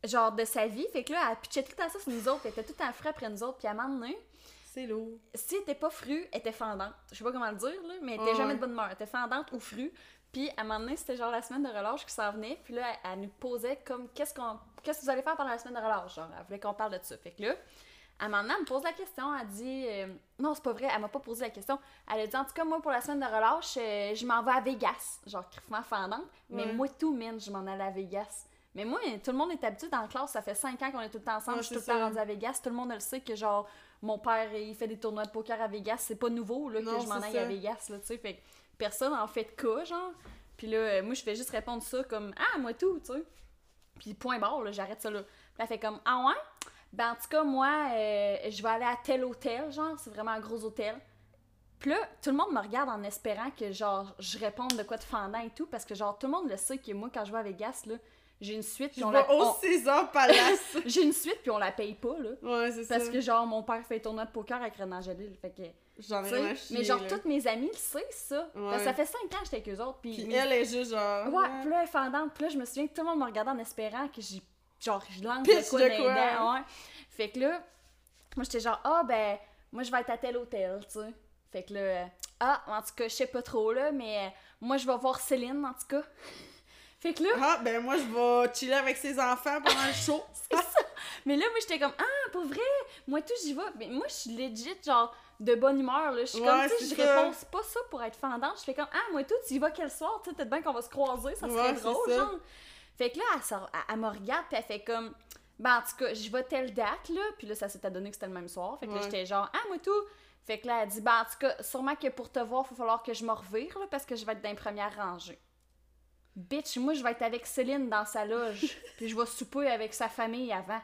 S1: genre, de sa vie. Fait que là, elle pitchait tout le temps ça sur nous autres. Elle était tout le temps frais après nous autres. Puis à un moment donné,
S2: c'est lourd.
S1: Si elle était pas frue, elle était fendante. Je sais pas comment le dire, là, mais elle était jamais
S2: ouais.
S1: de bonne humeur. Elle était fendante ou frue. Puis à un moment donné, c'était genre la semaine de relâche qui s'en venait. Puis là, elle, elle nous posait comme qu'est-ce qu'on qu'est-ce que vous allez faire pendant la semaine de relâche? Genre, elle voulait qu'on parle de ça. Fait que là, à un moment donné, elle me pose la question. Elle dit euh, Non, c'est pas vrai, elle m'a pas posé la question. Elle a dit En tout cas, moi, pour la semaine de relâche, euh, je m'en vais à Vegas. Genre, criffement fendante. Mais
S2: Ouais.
S1: moi, tout, mine, je m'en allais à Vegas. Mais moi, tout le monde est habitué dans la classe, ça fait 5 ans qu'on est tout le temps ensemble,
S2: Ouais,
S1: je suis tout le temps rendue à Vegas, tout le monde le sait que genre mon père il fait des tournois de poker à Vegas, c'est pas nouveau là,
S2: Non,
S1: que je m'en aille
S2: ça.
S1: à Vegas là, tu sais, fait que personne en fait de cas genre. Puis là euh, moi je fais juste répondre ça comme ah moi tout, tu sais. Puis point barre là, j'arrête ça là. Puis elle fait comme ah ouais? Ben en tout cas moi euh, je vais aller à tel hôtel genre, c'est vraiment un gros hôtel. Puis là, tout le monde me regarde en espérant que, genre, je réponde de quoi de fendant et tout, parce que, genre, tout le monde le sait que moi, quand je vais à Vegas, là, j'ai une suite, puis on la...
S2: au César Palace.
S1: J'ai une suite, puis on la paye pas, là.
S2: ouais, c'est ça.
S1: Parce que, genre, mon père fait un tournoi de poker avec Renan Jalil, fait que...
S2: J'en ai
S1: mais genre, toutes mes amies le savent, ça. Parce que
S2: Ouais.
S1: ça fait 5 ans que j'étais avec eux autres, puis...
S2: Puis elle est juste genre.
S1: Ouais, puis là, elle est fendante, puis là, je me souviens que tout le monde me regardait en espérant que j'ai... Genre, je lance de quoi
S2: de quoi.
S1: dents, ouais. Fait que là, moi, j'étais genre, ah, ben, moi, je vais être à tel hôtel, tu sais. Fait que là, euh, ah, en tout cas, je sais pas trop, là, mais euh, moi, je vais voir Céline, en tout cas. Fait que là,
S2: Ah, ben moi, je vais chiller avec ses enfants pendant le show.
S1: c'est ça. Mais là, moi, j'étais comme, ah, pour vrai, moi, tout, j'y vais. Mais moi, je suis legit, genre, de bonne humeur, là. Je suis
S2: Ouais,
S1: comme, tu sais, je c'est pas ça pour être fendante. Je fais comme, ah, moi, tout, tu y vas quel soir, tu sais, peut-être bien qu'on va se croiser, ça serait
S2: Ouais,
S1: drôle,
S2: ça.
S1: genre. Fait que là, elle, sort- elle, elle me regarde, puis elle fait comme, ben, en tout cas, je vais telle date, là. Puis là, ça s'est donné que c'était le même soir. Fait que là, j'étais genre, ah, moi, tout. Fait que là, elle dit, ben, en tout cas, sûrement que pour te voir, il va falloir que je me revire, là, parce que je vais être dans les premières rangées. Bitch, moi, je vais être avec Céline dans sa loge, puis je vais souper avec sa famille avant.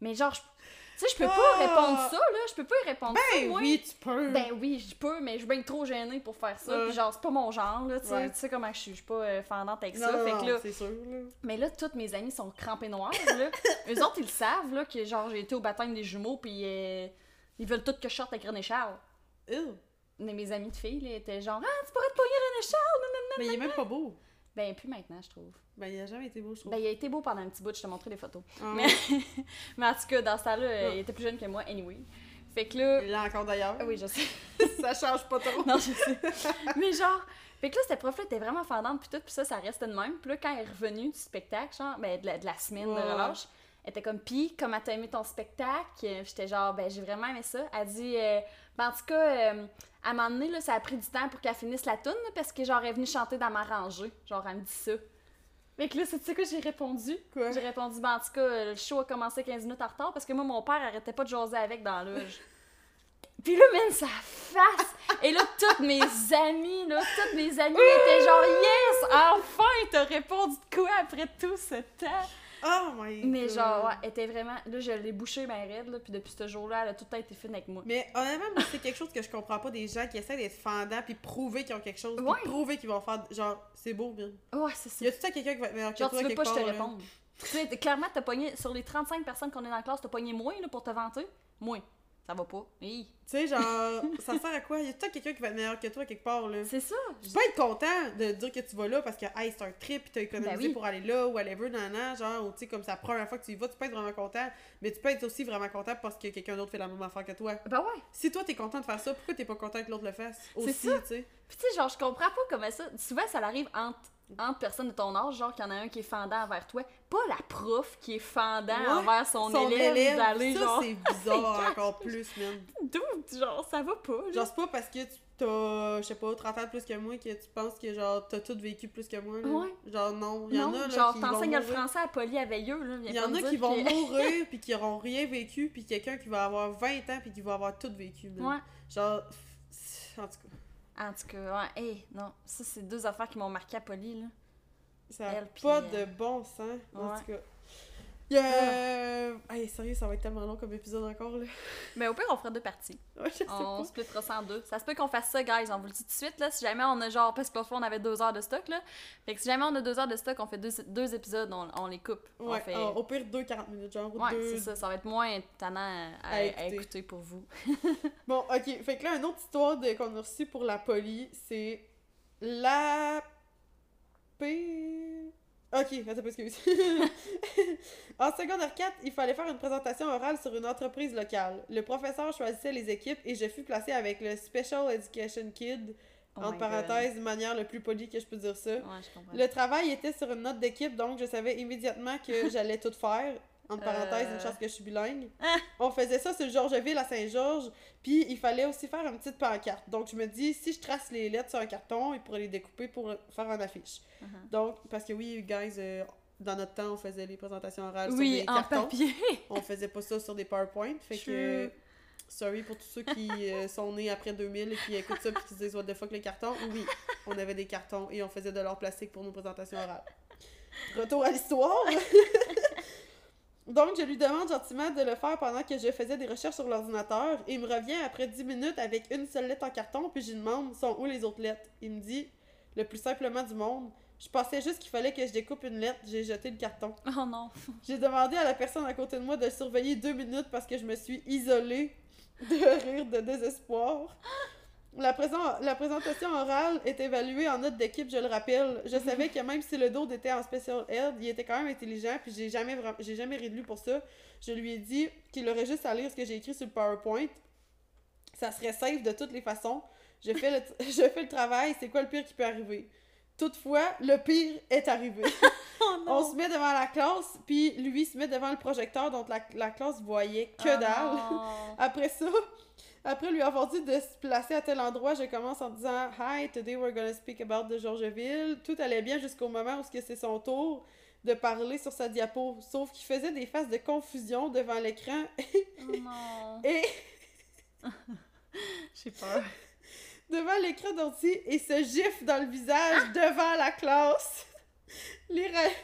S1: Mais genre, je- tu sais, je peux pas
S2: Ah!
S1: répondre ça, là. Je peux pas y répondre ça,
S2: Ben oui, tu peux.
S1: Ben oui, je peux, mais je suis bien trop gênée pour faire ça.
S2: Ouais.
S1: Puis genre, c'est pas mon genre, là, tu sais.
S2: Ouais.
S1: Tu sais comment je suis. Je suis pas euh, fendante avec
S2: non,
S1: ça.
S2: non,
S1: fait que là,
S2: c'est sûr, là.
S1: mais là, toutes mes amies sont crampées noires, là. Eux autres, ils le savent, là, que genre, j'ai été au baptême des jumeaux, puis euh, ils veulent toutes que je sorte avec René Charles.
S2: Ew.
S1: Mais mes amies de filles, là, étaient genre, ah, tu pourrais te pogner René Charles, non, non.
S2: Mais il est même pas beau.
S1: Ben, plus maintenant, je trouve.
S2: Ben, il a jamais été beau, je trouve.
S1: Ben, il a été beau pendant un petit bout, je te montrer des photos.
S2: Ah,
S1: Mais, mais en tout cas, dans ce temps-là, euh,
S2: Ouais.
S1: il était plus jeune que moi, anyway. Fait que là.
S2: Il l'a encore d'ailleurs.
S1: Ah oui, je sais.
S2: ça change pas trop.
S1: non, je sais. mais genre. Fait que là, cette prof-là était vraiment fendante, puis tout, puis ça, ça restait de même. Puis là, quand elle est revenue du spectacle, genre, ben, de la, de la semaine
S2: Ouais,
S1: de relâche, elle était comme, pis, comment t'as aimé ton spectacle? J'étais genre, ben, j'ai vraiment aimé ça. Elle dit, euh, ben, en tout cas, euh, à un moment donné, là, ça a pris du temps pour qu'elle finisse la tune, là, parce que, genre, elle est venue chanter dans ma rangée. Genre, elle me dit ça. Fait que là, c'est tu sais quoi j'ai répondu?
S2: Quoi?
S1: J'ai répondu, ben, en tout cas, le show a commencé 15 minutes en retard parce que moi, mon père arrêtait pas de jaser avec dans la loge. Puis là, man, sa face! Et là, toutes mes amies, là, toutes mes amies étaient genre, yes! Enfin, t'as répondu de quoi après tout ce temps?
S2: Oh my
S1: Mais
S2: God.
S1: genre, ouais, elle était vraiment. Là, je l'ai bouché ma raide, là, puis depuis ce jour-là, elle a tout le temps été fine avec moi.
S2: Mais honnêtement, moi, c'est quelque chose que je comprends pas des gens qui essaient d'être fendants puis prouver qu'ils ont quelque chose, puis
S1: Ouais.
S2: prouver qu'ils vont faire genre c'est beau bien.
S1: Ouais, c'est ça.
S2: Y a tout temps quelqu'un qui va être meilleur que
S1: Genre,
S2: toi
S1: tu veux pas que je te réponde. Tu sais, clairement, t'as pogné. Sur les 35 personnes qu'on est dans la classe, t'as pogné moins, là, pour te vanter? Moins. Ça va pas. Hi.
S2: Tu sais genre ça sert à quoi? Y a tout quelqu'un qui va être meilleur que toi quelque part là?
S1: C'est ça.
S2: Tu peux être content de dire que tu vas là parce que hey, c'est un trip pis t'as économisé
S1: Ben oui.
S2: pour aller là ou whatever nan nan, genre ou tu sais comme c'est la première fois que tu y vas, tu peux être vraiment content, mais tu peux être aussi vraiment content parce que quelqu'un d'autre fait la même affaire que toi.
S1: Ben ouais.
S2: Si toi t'es content de faire ça, pourquoi t'es pas content que l'autre le fasse aussi,
S1: ça.
S2: tu sais?
S1: Puis tu sais, genre, je comprends pas comment ça. Souvent, ça arrive entre, entre personnes de ton âge, genre qu'il y en a un qui est fendant envers toi. Pas la prof qui est fendant
S2: Ouais,
S1: envers son,
S2: Son
S1: élève,
S2: élève,
S1: d'aller
S2: ça
S1: genre.
S2: c'est bizarre encore plus, man.
S1: Dude, genre, ça va pas.
S2: Genre, c'est pas parce que tu t'as, je sais pas, 30 ans plus que moi que tu penses que, genre, t'as tout vécu plus que moi. Là.
S1: Ouais.
S2: Genre, non. Il y en a, là,
S1: genre, t'enseignes le français à Polly à Veilleux, là.
S2: Il y en a qui vont mourir puis qui auront rien vécu puis quelqu'un qui va avoir 20 ans puis qui va avoir tout vécu.
S1: Ouais.
S2: Genre, en tout cas,
S1: En tout cas, ouais, hey, non. Ça, c'est deux affaires qui m'ont marqué à Polly, là.
S2: ça a
S1: Elle, puis,
S2: pas
S1: euh,
S2: de bon sens. En
S1: ouais.
S2: tout cas. Il y a... Hey, sérieux, ça va être tellement long comme épisode encore, là.
S1: Mais au pire, on fera deux parties.
S2: Ouais, je sais
S1: On
S2: pas.
S1: splittera ça en deux. Ça se peut qu'on fasse ça, guys. On vous le dit tout de suite, là. Si jamais on a genre. Parce que l'autre fois, on avait deux heures de stock, là. Fait que si jamais on a deux heures de stock, on fait deux, deux épisodes, on, on les coupe. On
S2: Ouais,
S1: fait...
S2: euh, au pire, 2-40 minutes, genre.
S1: Ouais,
S2: deux...
S1: c'est ça. Ça va être moins tannant à,
S2: À
S1: à
S2: écouter.
S1: pour vous.
S2: Bon, ok. Fait que là, une autre histoire de- qu'on a reçue pour la poli, c'est la... P... Ok, attends, excuse. en secondaire 4, il fallait faire une présentation orale sur une entreprise locale. Le professeur choisissait les équipes et je fus placée avec le Special Education Kid,
S1: Oh
S2: entre parenthèses, de manière le plus polie que je peux dire ça.
S1: God. Ouais, je comprends.
S2: Le travail était sur une note d'équipe, donc je savais immédiatement que j'allais tout faire. Entre parenthèses, une
S1: Euh.
S2: chance que je suis bilingue.
S1: Ah!
S2: On faisait ça sur Georgeville à Saint-Georges, puis il fallait aussi faire une petite pancarte. Donc je me dis, si je trace les lettres sur un carton, il pourrait les découper pour faire une affiche.
S1: Uh-huh.
S2: Donc, parce que oui, guys, euh, dans notre temps, on faisait les présentations orales
S1: Oui,
S2: sur des
S1: en
S2: cartons.
S1: papier.
S2: On faisait pas ça sur des PowerPoint. Fait que.
S1: True.
S2: Sorry pour tous ceux qui euh, sont nés après 2000 et qui écoutent ça et qui se disent What the fuck les cartons. Oui, on avait des cartons et on faisait de l'or plastique pour nos présentations orales. Retour à l'histoire. Donc, je lui demande gentiment de le faire pendant que je faisais des recherches sur l'ordinateur. Et il me revient après 10 minutes avec une seule lettre en carton, puis je lui demande sont où les autres lettres? Il me dit, le plus simplement du monde, je pensais juste qu'il fallait que je découpe une lettre, j'ai jeté le carton.
S1: Oh non.
S2: J'ai demandé à la personne à côté de moi de le surveiller deux minutes parce que je me suis isolée de rire de désespoir. La, présent- la présentation orale est évaluée en note d'équipe, je le rappelle. Je savais que même si le dos était en special ed, il était quand même intelligent, puis j'ai jamais, j'ai jamais lui pour ça. Je lui ai dit qu'il aurait juste à lire ce que j'ai écrit sur le PowerPoint. Ça serait safe de toutes les façons. Je fais le, je fais le travail, c'est quoi le pire qui peut arriver? Toutefois, le pire est arrivé.
S1: Oh.
S2: On se met devant la classe, puis lui se met devant le projecteur, donc la, la classe voyait que
S1: Oh
S2: dalle. Après ça, après lui avoir dit de se placer à tel endroit, je commence en disant Hi, today we're gonna speak about de Georgeville. Tout allait bien jusqu'au moment où c'est son tour de parler sur sa diapo. Sauf qu'il faisait des faces de confusion devant l'écran
S1: Oh non.
S2: et
S1: J'ai peur.
S2: devant l'écran d'ordi et se gifle dans le visage devant la classe. Les ra-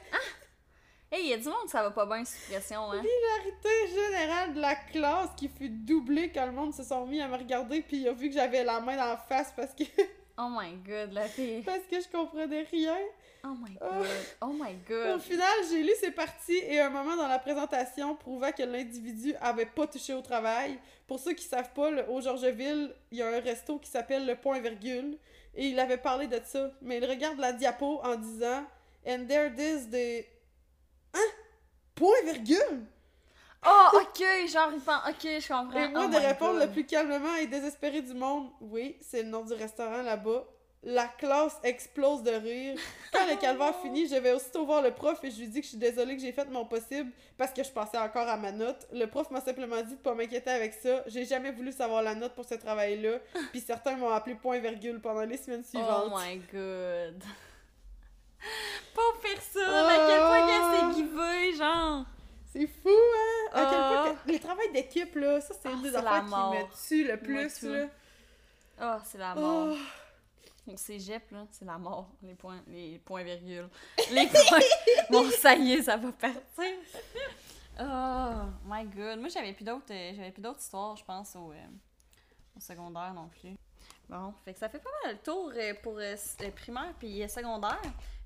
S1: Hey, il y a du monde, ça va pas bien sous pression, hein.
S2: L'hilarité générale de la classe qui fut doublée quand le monde se sont mis à me regarder puis il a vu que j'avais la main dans la face parce que
S1: Oh my god, la fille.
S2: parce que je comprenais rien.
S1: Oh my
S2: Oh.
S1: god. Oh my
S2: Au
S1: god.
S2: final, j'ai lu ces parties et un moment dans la présentation prouva que l'individu avait pas touché au travail. Pour ceux qui savent pas, le- au Georgeville, il y a un resto qui s'appelle le Point Virgule et il avait parlé de ça. Mais il regarde la diapo en disant And there is the Hein? Point virgule?
S1: Oh, ok, genre, il pense. Ok, je comprends.
S2: Et moi
S1: Oh
S2: de répondre
S1: God.
S2: le plus calmement et désespéré du monde, oui, c'est le nom du restaurant là-bas. La classe explose de rire. Quand le calvaire finit, je vais aussitôt voir le prof et je lui dis que je suis désolée que j'ai fait mon possible parce que je pensais encore à ma note. Le prof m'a simplement dit de pas m'inquiéter avec ça. J'ai jamais voulu savoir la note pour ce travail-là. Puis certains m'ont appelé point virgule pendant les semaines suivantes.
S1: Oh my god. Pauvre personne, à quel point qu'elle s'est givée, genre.
S2: C'est fou, hein? À quel
S1: Ah.
S2: point que- Les travails d'équipe, là, ça c'est
S1: Ah,
S2: une des
S1: c'est la
S2: affaires qui
S1: mort.
S2: me tue le plus, là.
S1: Oh, c'est la mort.
S2: Oh.
S1: Au cégep, là, c'est la mort. Les points, les points virgules. Les points. bon, ça y est, ça va partir. Oh my god. Moi, j'avais plus d'autres euh, j'avais plus d'autres histoires, je pense, au, euh, au secondaire non plus. Bon, fait que ça fait pas mal le tour euh, pour primaire puis secondaire.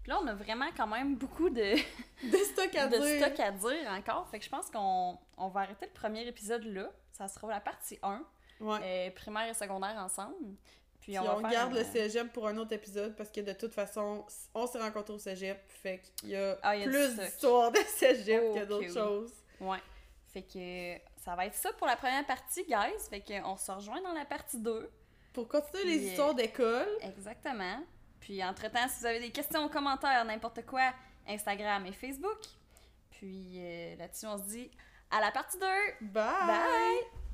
S1: Là, on a vraiment quand même beaucoup de,
S2: De stock à
S1: de
S2: dire.
S1: stock à dire encore. Fait que je pense qu'on on va arrêter le premier épisode là. Ça sera la partie 1,
S2: Ouais.
S1: euh, primaire et secondaire ensemble. Puis,
S2: Puis
S1: on,
S2: on, garde
S1: un-
S2: le cégep pour un autre épisode parce que de toute façon, on s'est rencontrés au cégep, fait qu'il y a,
S1: Ah,
S2: plus d'histoires de cégep
S1: Oh,
S2: que d'autres choses.
S1: Ouais. Fait que ça va être ça pour la première partie, guys. Fait qu'on se rejoint dans la partie 2.
S2: Pour continuer
S1: Puis,
S2: les histoires d'école,
S1: Exactement. Puis entre-temps, si vous avez des questions, commentaires, n'importe quoi, Instagram et Facebook. Puis euh, là-dessus, on se dit à la partie 2.
S2: bye!
S1: Bye!